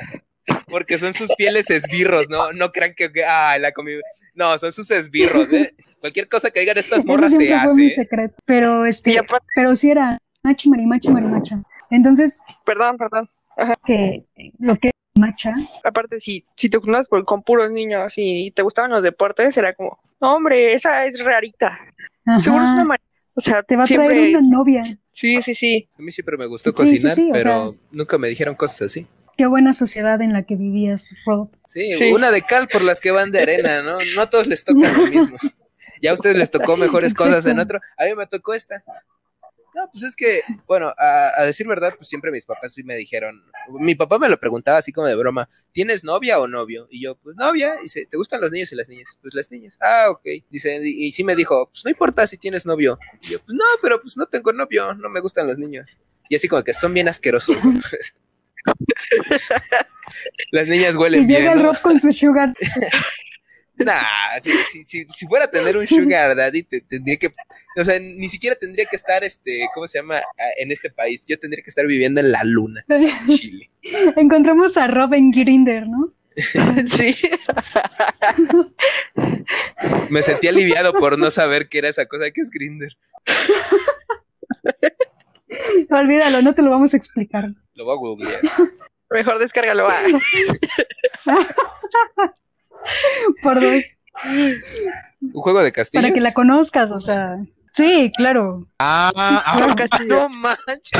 Porque son sus fieles esbirros, ¿no? No crean que, ah, la comida. No, son sus esbirros, ¿eh? Cualquier cosa que digan estas Eso morras se fue hace. mi ¿eh? secreto. Pero este, aparte, pero sí era machi, marimachi, marimacha. Entonces, perdón, perdón. que lo que marimacha. Aparte, si, si te juntas con, con puros niños y te gustaban los deportes, era como, hombre, esa es rarita. Seguro es Ajá, una mar- O sea, te va a siempre... traer una novia. Sí, sí, sí. A mí siempre me gustó Sí, cocinar, sí, pero sea- nunca me dijeron cosas así. Qué buena sociedad en la que vivías, Rob. Sí, Sí. una de cal por las que van de arena, ¿no? No a todos les toca lo mismo. Ya a ustedes les tocó mejores cosas en otro. A mí me tocó esta. No, pues es que, bueno, a, a decir verdad, pues siempre mis papás me dijeron, mi papá me lo preguntaba así como de broma, ¿tienes novia o novio? Y yo, pues novia, y dice, ¿te gustan los niños y las niñas? Pues las niñas. Ah, ok. Dice, y, y sí me dijo, pues no importa si tienes novio. Y yo, pues no, pero pues no tengo novio, no me gustan los niños. Y así como que son bien asquerosos. ¿no? las niñas Y huelen bien. llega el ¿no? Rob con su sugar. Nah, si, si, si, si fuera a tener un sugar daddy, te- tendría que, o sea, ni siquiera tendría que estar, este, ¿cómo se llama? Ah, En este país. Yo tendría que estar viviendo en la luna, en Chile. Encontramos a Rob en Grinder, ¿no? sí. Me sentí aliviado por no saber qué era esa cosa que es Grinder. Olvídalo, no te lo vamos a explicar. Lo voy a googlear. Mejor descárgalo. Ah. Por dos. Un juego de castillos. Para que la conozcas, o sea. Sí, claro. Ah, ah, no manches.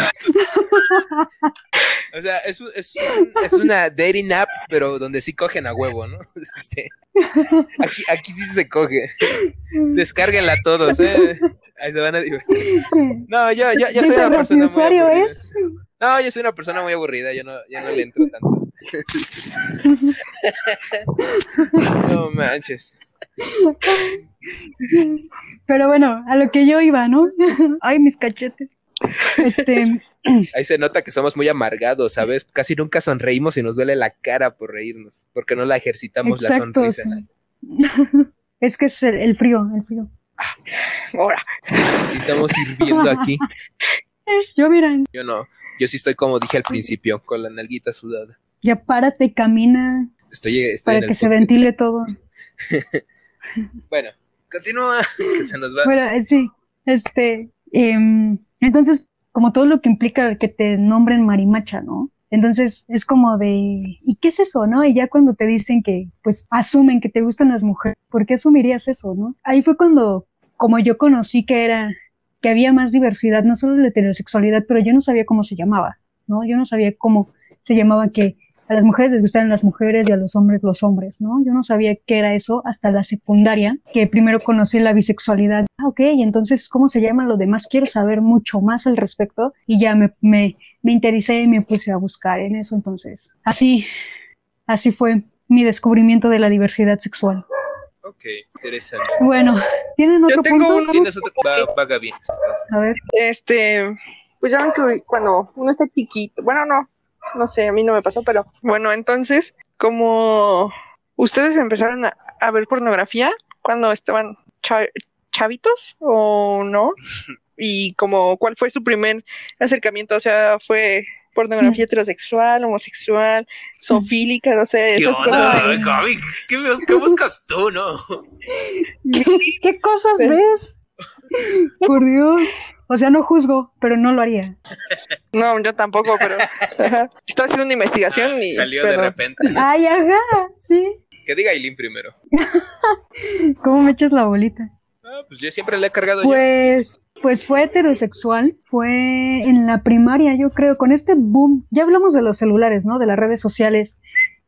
O sea, es, un- es, un- es una dating app, pero donde sí cogen a huevo, ¿no? Este, aquí, aquí sí se coge. Descárguenla todos, ¿eh? Ahí se van a divertir. No, yo, yo, yo soy una persona muy usuario aburrida. es. No, yo soy una persona muy aburrida, yo no, yo no le entro tanto. no manches. Pero bueno, a lo que yo iba, ¿no? Ay, mis cachetes. Este, Ahí se nota que somos muy amargados, ¿sabes? Casi nunca sonreímos y nos duele la cara por reírnos, porque no la ejercitamos la exacto. sonrisa. sea. Es que es el, el frío, el frío. Ahora. Estamos hirviendo aquí. Yo, miran, Yo no, yo sí estoy como dije al principio, con la nalguita sudada. ya párate, camina Estoy, estoy para en el que se ventile todo. Bueno, continúa, que se nos va. Bueno, eh, sí, este, em, entonces, como todo lo que implica que te nombren marimacha, ¿no? Entonces es como de, ¿y qué es eso, no? Y ya cuando te dicen que, pues, asumen que te gustan las mujeres, ¿por qué asumirías eso, no? Ahí fue cuando, como yo conocí que era, que había más diversidad, no solo de heterosexualidad, pero yo no sabía cómo se llamaba, ¿no? Yo no sabía cómo se llamaba que a las mujeres les gustaban las mujeres y a los hombres los hombres, ¿no? Yo no sabía qué era eso hasta la secundaria, que primero conocí la bisexualidad. Ah, ok, entonces, ¿cómo se llama lo demás? Quiero saber mucho más al respecto y ya me, me, me interesé y me puse a buscar en eso. Entonces, así, así fue mi descubrimiento de la diversidad sexual. Ok, interesante. Bueno, ¿tienen otro tengo punto? uno. ¿Tienes otro? Va, va Gaby. entonces. A ver, Este, pues ya ven que cuando uno está chiquito, bueno, no, no sé, a mí no me pasó, pero bueno, entonces, como ustedes empezaron a, a ver pornografía cuando estaban cha- chavitos o no, y como cuál fue su primer acercamiento, o sea, fue pornografía heterosexual, homosexual, zoofílica, no sé, ¿Qué esas onda, cosas. Gaby? ¿Qué, qué buscas tú, no? ¿qué cosas Pero- ves? Por Dios. O sea, no juzgo, pero no lo haría. No, yo tampoco, pero ajá. estaba haciendo una investigación y Salió de repente. Ay, ajá, sí. Que diga Aileen primero. ¿Cómo me echas la bolita? Ah, pues yo siempre le he cargado yo. Pues, pues fue heterosexual, fue en la primaria, yo creo, con este boom. Ya hablamos de los celulares, ¿no? De las redes sociales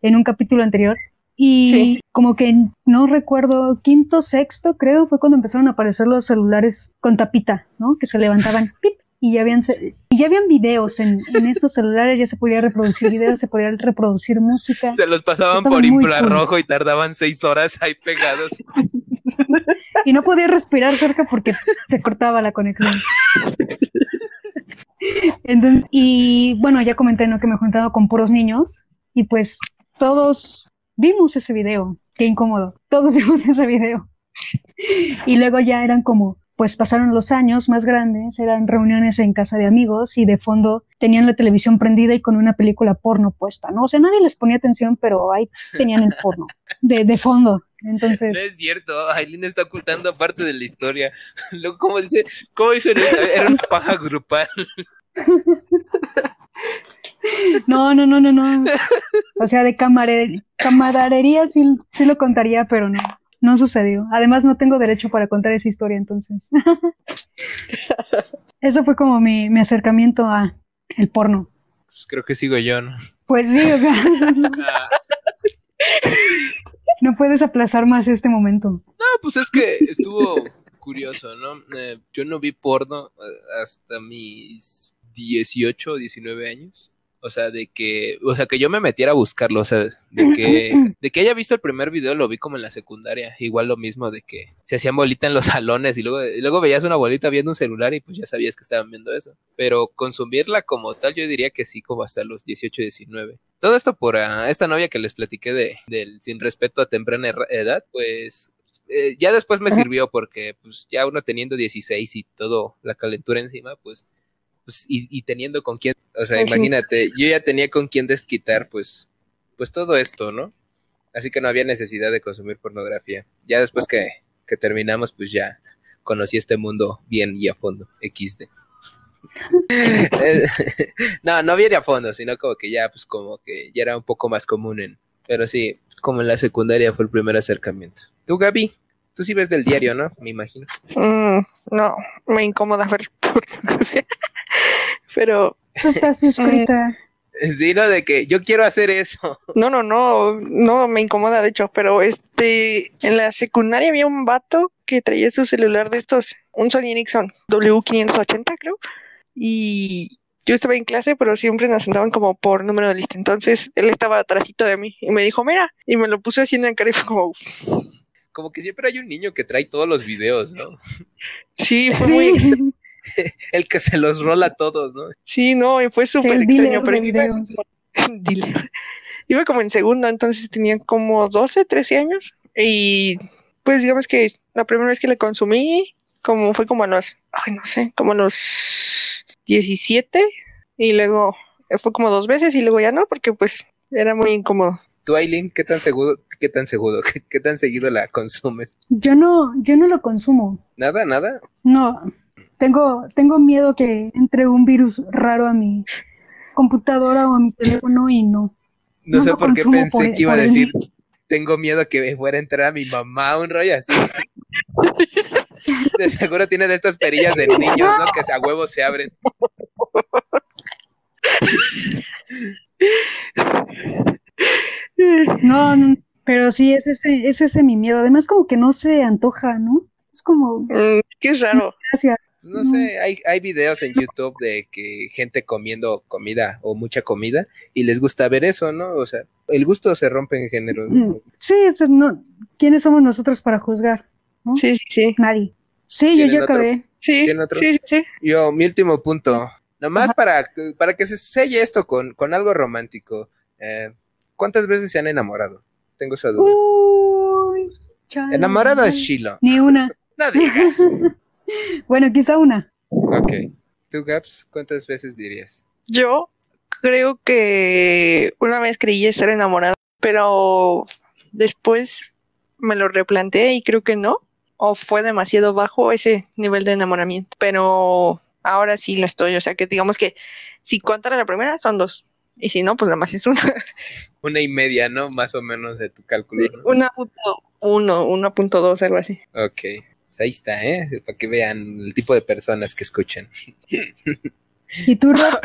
en un capítulo anterior. Y Sí. como que no recuerdo, quinto, sexto, creo, fue cuando empezaron a aparecer los celulares con tapita, ¿no? Que se levantaban pip, y ya habían, y ya habían videos en, en estos celulares, ya se podía reproducir videos, se podía reproducir música. Se los pasaban por infrarrojo y tardaban seis horas ahí pegados. y no podía respirar cerca porque se cortaba la conexión. Y bueno, ya comenté ¿no? que me juntaba con puros niños y pues todos vimos ese video. Qué incómodo. Todos vimos ese video. Y luego ya eran como, pues pasaron los años más grandes, eran reuniones en casa de amigos y de fondo tenían la televisión prendida y con una película porno puesta, ¿no? O sea, nadie les ponía atención, pero ahí tenían el porno de, de fondo. No Entonces, es cierto, Aileen está ocultando parte de la historia. ¿Cómo dice? ¿Cómo dice? Era una paja grupal. no, no, no, no, no. O sea, de camaradería sí, sí lo contaría, pero no, no sucedió. Además, no tengo derecho para contar esa historia, entonces. Eso fue como mi, mi acercamiento a el porno. Pues creo que sigo yo, ¿no? Pues sí, o sea, Ah, no puedes aplazar más este momento. No, pues es que estuvo curioso, ¿no? Eh, yo no vi porno eh, hasta mis 18 o 19 años. O sea, de que, o sea, que yo me metiera a buscarlo, o sea, de que, de que haya visto el primer video lo vi como en la secundaria. Igual lo mismo de que se hacían bolita en los salones y luego, y luego veías una bolita viendo un celular y pues ya sabías que estaban viendo eso. Pero consumirla como tal, yo diría que sí, como hasta los 18, 19. Todo esto por ah, esta novia que les platiqué de, del sin respeto a temprana er- edad, pues eh, ya después me sirvió porque pues ya uno teniendo 16 y todo la calentura encima, pues, pues y, y teniendo con quién, o sea, imagínate, yo ya tenía con quién desquitar pues, pues todo esto, ¿no? Así que no había necesidad de consumir pornografía. Ya después que, que terminamos, pues ya conocí este mundo bien y a fondo, XD. No, no bien a fondo, sino como que ya, pues como que ya era un poco más común en, pero sí, como en la secundaria fue el primer acercamiento. ¿Tú, Gaby? Tú sí ves del diario, ¿no? Me imagino. Mm, no, me incomoda ver pornografía. Pero Tú estás suscrita. Sí, ¿no? De que yo quiero hacer eso. no, no, no, no me incomoda de hecho, pero este en la secundaria había un vato que traía su celular de estos, un Sony Ericsson W580 creo, y yo estaba en clase, pero siempre nos sentaban como por número de lista, entonces él estaba atrásito de mí y me dijo, mira, y me lo puso así en la cara y fue como, Como que siempre hay un niño que trae todos los videos, ¿no? sí, fue muy, Sí, El que se los rola a todos, ¿no? sí, no, y fue súper extraño, pero iba-. Dealer. Iba como en segundo, entonces tenía como 12, 13 años. Y pues digamos que la primera vez que le consumí, como fue como a los, ay, no sé, como a los 17. Y luego fue como dos veces y luego ya no, porque pues era muy incómodo. Tú, Aileen, ¿qué tan seguro, qué tan seguro, qué, qué tan seguido la consumes? Yo no, yo no lo consumo. ¿Nada, nada? No, tengo, tengo miedo que entre un virus raro a mi computadora o a mi teléfono y no. No, No sé por qué pensé por- que iba a el decir, tengo miedo que fuera a entrar a mi mamá un rollo así. De seguro tiene de estas perillas de niños, ¿no? Que a huevos se abren. No, no, pero sí, es ese, es ese mi miedo. Además, como que no se antoja, ¿no? Es como, Mm, es que es raro. gracias. No sé, hay, hay videos en YouTube de que gente comiendo comida o mucha comida y les gusta ver eso, ¿no? O sea, el gusto se rompe en género. Mm, Sí, eso no, ¿quiénes somos nosotros para juzgar? ¿no? Sí, sí, sí. Nadie. Sí, yo ¿Tienen ya otro? acabé. Sí, sí, sí. Yo, mi último punto, nomás para, para que se selle esto con, con algo romántico. eh, ¿Cuántas veces se han enamorado? Tengo esa duda. Uy, Enamorado es chilo. Ni una. No digas. Bueno, quizá una. Ok. ¿Tú, Gaps, cuántas veces dirías? Yo creo que una vez creí estar enamorada, pero después me lo replanteé y creo que no, o fue demasiado bajo ese nivel de enamoramiento, pero ahora sí lo estoy, o sea que digamos que si contara la primera son dos, y si no, pues nada más es una, Una y media, ¿no? Más o menos de tu cálculo. ¿no? una punto uno, una punto dos, algo así. Ok. Pues ahí está, ¿eh? Para que vean el tipo de personas que escuchan. ¿Y tú, Rob?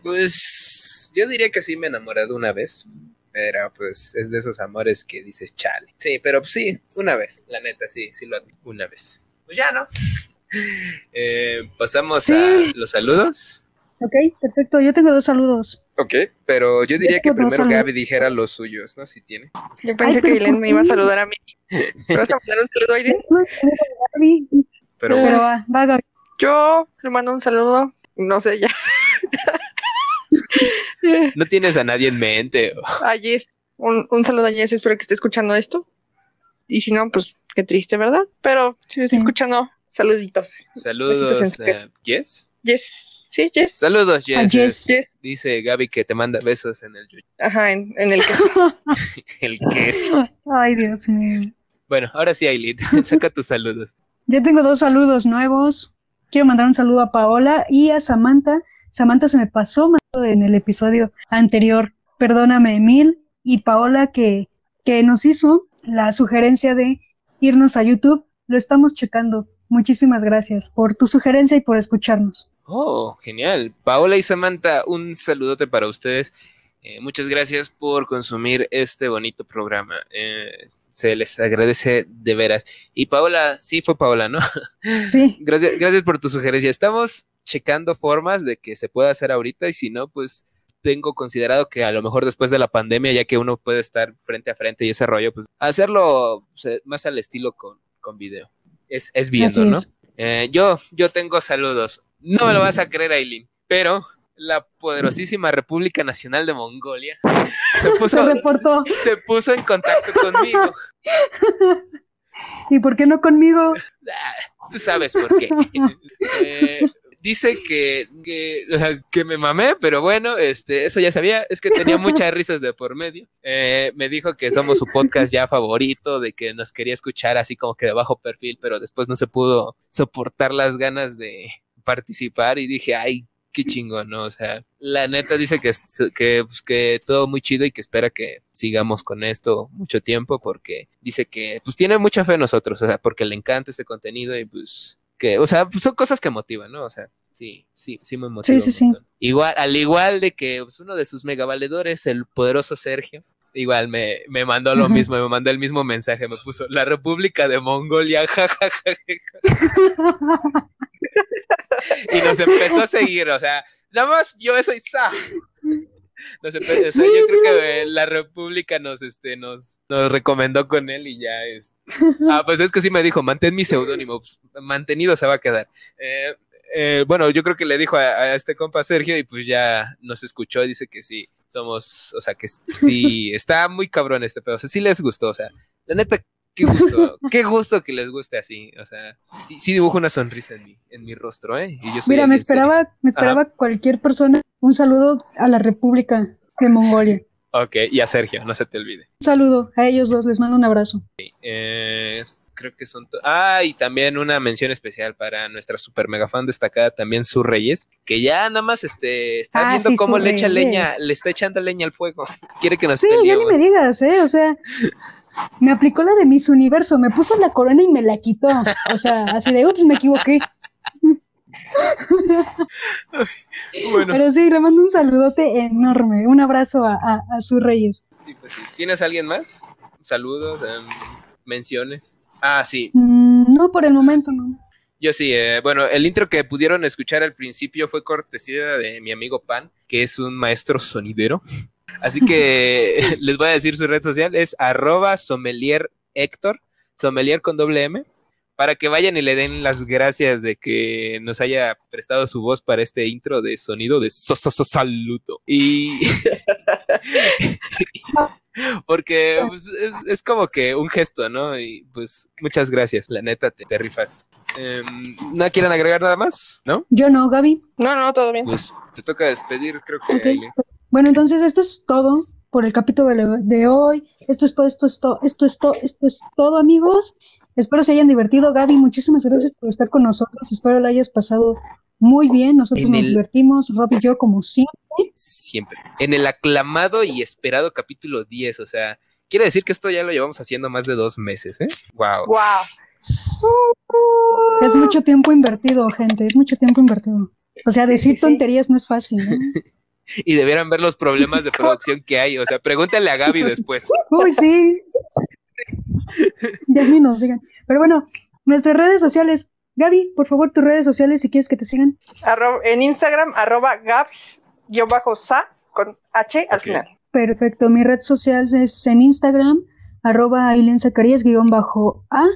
Pues yo diría que sí me he enamorado una vez, pero pues es de esos amores que dices chale. Sí, pero pues, sí, una vez, la neta, sí, sí lo admito, una vez. Pues ya, ¿no? Eh, Pasamos Sí. a los saludos. Ok, perfecto. Yo tengo dos saludos. Ok, pero yo diría que primero. Gaby dijera los suyos, ¿no? Si tiene. Yo pensé que Aileen ¿por me iba a saludar a mí. ¿Me vas a mandar un saludo, Aileen? Gaby, Pero Pero bueno, va, va, Gaby. Yo le mando un saludo, no sé, ya. no tienes a nadie en mente. o- a Jess. Un, un saludo a Jess, espero que esté escuchando esto. Y si no, pues qué triste, ¿verdad? Pero si me está Sí. escuchando, saluditos. Saludos, Jess. Jess, sí, Jess. Saludos, A Jess. Jess. Jess, Dice Gaby que te manda besos en el, ajá, en, en el que el queso. Ay, Dios mío. Bueno, ahora sí, Aileen, saca tus saludos. Yo tengo dos saludos nuevos. Quiero mandar un saludo a Paola y a Samantha. Samantha se me pasó en el episodio anterior Perdóname Emil y Paola que, que nos hizo la sugerencia de irnos a YouTube. Lo estamos checando. Muchísimas gracias por tu sugerencia y por escucharnos. Oh, genial. Paola y Samantha, un saludote para ustedes. Eh, muchas gracias por consumir este bonito programa. Eh, se les agradece de veras. Y Paola, sí fue Paola, ¿no? Sí. gracias, gracias por tu sugerencia. Estamos checando formas de que se pueda hacer ahorita y si no, pues tengo considerado que a lo mejor después de la pandemia, ya que uno puede estar frente a frente y ese rollo, pues hacerlo más al estilo con, con video. Es, es viendo, ¿no? Eh, yo, yo tengo saludos. No me lo vas a creer, Aileen, pero la poderosísima República Nacional de Mongolia se puso, reportó. se puso en contacto conmigo. ¿Y por qué no conmigo? Ah, tú sabes por qué. Eh, dice que, que, me mamé, pero bueno, este, eso ya sabía, es que tenía muchas risas de por medio. Eh, me dijo que somos su podcast ya favorito, de que nos quería escuchar así como que de bajo perfil, pero después no se pudo soportar las ganas de participar y dije, ay, qué chingón, ¿no? O sea, la neta dice que, que, pues, que todo muy chido y que espera que sigamos con esto mucho tiempo porque dice que pues tiene mucha fe en nosotros, o sea, porque le encanta este contenido y pues que, o sea, son cosas que motivan, ¿no? O sea, sí, sí, sí me motiva. Sí, sí, sí. Igual, al igual de que pues, uno de sus megavaledores, el poderoso Sergio, igual me, me mandó lo mismo, me mandó el mismo mensaje, me puso la República de Mongolia, jajaja. y nos empezó a seguir, o sea, nada más yo eso y sa. Nos empezó, yo creo que la República nos, este, nos, nos recomendó con él y ya es. Ah, pues es que sí me dijo, mantén mi seudónimo, pues, mantenido se va a quedar. Eh, eh, bueno, yo creo que le dijo a, a, este compa Sergio y pues ya nos escuchó y dice que sí, somos, o sea, que sí, está muy cabrón este pedo, o sea, sí les gustó, o sea, la neta, qué gusto, qué gusto que les guste así, o sea, sí, sí dibujo una sonrisa en mi, en mi rostro, ¿eh? Y yo soy Mira, me esperaba, me esperaba cualquier persona, un saludo a la República de Mongolia. Ok, y a Sergio, no se te olvide. Un saludo a ellos dos, les mando un abrazo. Eh, creo que son. Ah, y también una mención especial para nuestra super mega fan destacada, también Su Reyes, que ya nada más este, está Ah, viendo sí, cómo le echa leña, le está echando leña al fuego. Quiere que nos Sí, ya ni me digas, ¿eh? O sea, me aplicó la de Miss Universo, me puso la corona y me la quitó. O sea, así de, ups, me equivoqué. Bueno, Pero sí, le mando un saludote enorme, un abrazo a, a, a sus reyes. sí, pues sí. ¿tienes alguien más? Saludos, em, menciones. Ah, sí, Mm, no, por el momento no. Yo sí, eh, bueno, el intro que pudieron escuchar al principio fue cortesía de mi amigo Pan, que es un maestro sonidero. Así que les voy a decir su red social, es arroba sommelier Héctor, sommelier con doble M, para que vayan y le den las gracias de que nos haya prestado su voz para este intro de sonido de so, so, so- saludo. Y porque pues, es, es como que un gesto, ¿no? Y pues muchas gracias, la neta, te, te rifaste. Em, ¿No quieren agregar nada más? ¿No? Yo no, Gaby. No, no, todo bien. Pues te toca despedir, creo que. Bueno, entonces esto es todo por el capítulo de, de hoy. Esto es todo, esto es todo, esto es todo, esto es todo, amigos. Espero se hayan divertido. Gaby, muchísimas gracias por estar con nosotros. Espero la hayas pasado muy bien. Nosotros En nos el- divertimos, Rob y yo, como siempre. Siempre. En el aclamado y esperado capítulo 10, o sea, quiere decir que esto ya lo llevamos haciendo más de dos meses, ¿eh? Wow. Wow. Es mucho tiempo invertido, gente. Es mucho tiempo invertido. O sea, decir tonterías no es fácil, ¿no? Y debieran ver los problemas de producción que hay, o sea, pregúntale a Gaby después. Uy, sí. Ya ni nos sigan. Pero bueno, nuestras redes sociales. Gaby, por favor, tus redes sociales si quieres que te sigan. En Instagram, arroba gaps-sa con H al final. Perfecto. Mi red social es en Instagram, arroba Aileen Zacarías guion bajo A.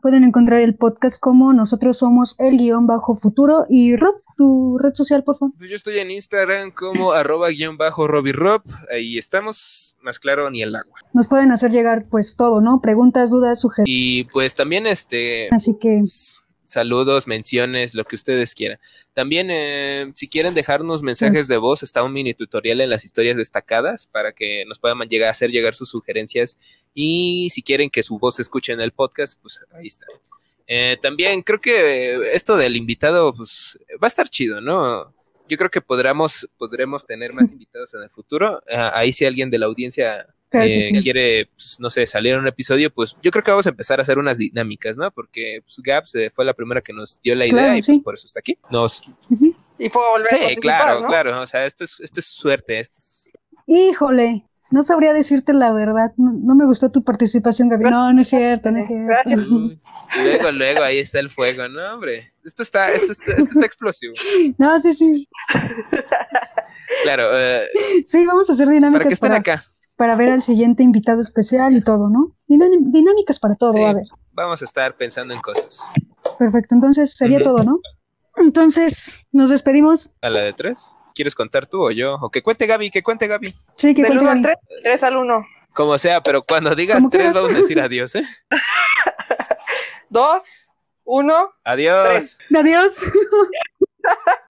Pueden encontrar el podcast como Nosotros Somos el guion bajo futuro. Y Rob, tu red social, por favor. Pues yo estoy en Instagram como arroba guion bajo Rob. Ahí estamos, más claro, ni el agua. Nos pueden hacer llegar pues todo, ¿no? Preguntas, dudas, sugerencias. Y pues también este Así que saludos, menciones, lo que ustedes quieran. También, eh, si quieren dejarnos mensajes de voz, está un mini tutorial en las historias destacadas para que nos puedan llegar a hacer llegar sus sugerencias. Y si quieren que su voz se escuche en el podcast, pues ahí está. Eh, también creo que esto del invitado, pues va a estar chido, ¿no? yo creo que podremos, podremos tener más invitados en el futuro. Ah, ahí si alguien de la audiencia Claro eh, sí. quiere, pues, no sé, salir en un episodio, pues yo creo que vamos a empezar a hacer unas dinámicas, ¿no? Porque pues, Gaps eh, fue la primera que nos dio la idea Claro, y pues por eso está aquí. Nos. Y puedo volver a sí, participar, claro, ¿no? claro. O sea, esto es, esto es suerte. Esto es- Híjole, no sabría decirte la verdad. No, no me gustó tu participación, Gaby. No, no es cierto, no es cierto. Uy, luego, luego, ahí está el fuego, ¿no, hombre? Esto está, esto está, esto está explosivo. No, sí, sí. Claro, eh, Sí, vamos a hacer para que dinámicas estén para, acá. para ver al siguiente invitado especial y todo, ¿no? Dinam- dinámicas para todo, Sí. a ver. Vamos a estar pensando en cosas. Perfecto, entonces sería todo, ¿no? Entonces, nos despedimos. ¿A la de tres? ¿Quieres contar tú o yo? O que cuente Gaby, que cuente Gaby. Sí, que Del cuente 1 al Gaby. 3, 3 al 1. Como sea, pero cuando digas tres, quieras. vamos a decir adiós, ¿eh? 2, 1. Adiós. Tres. Adiós.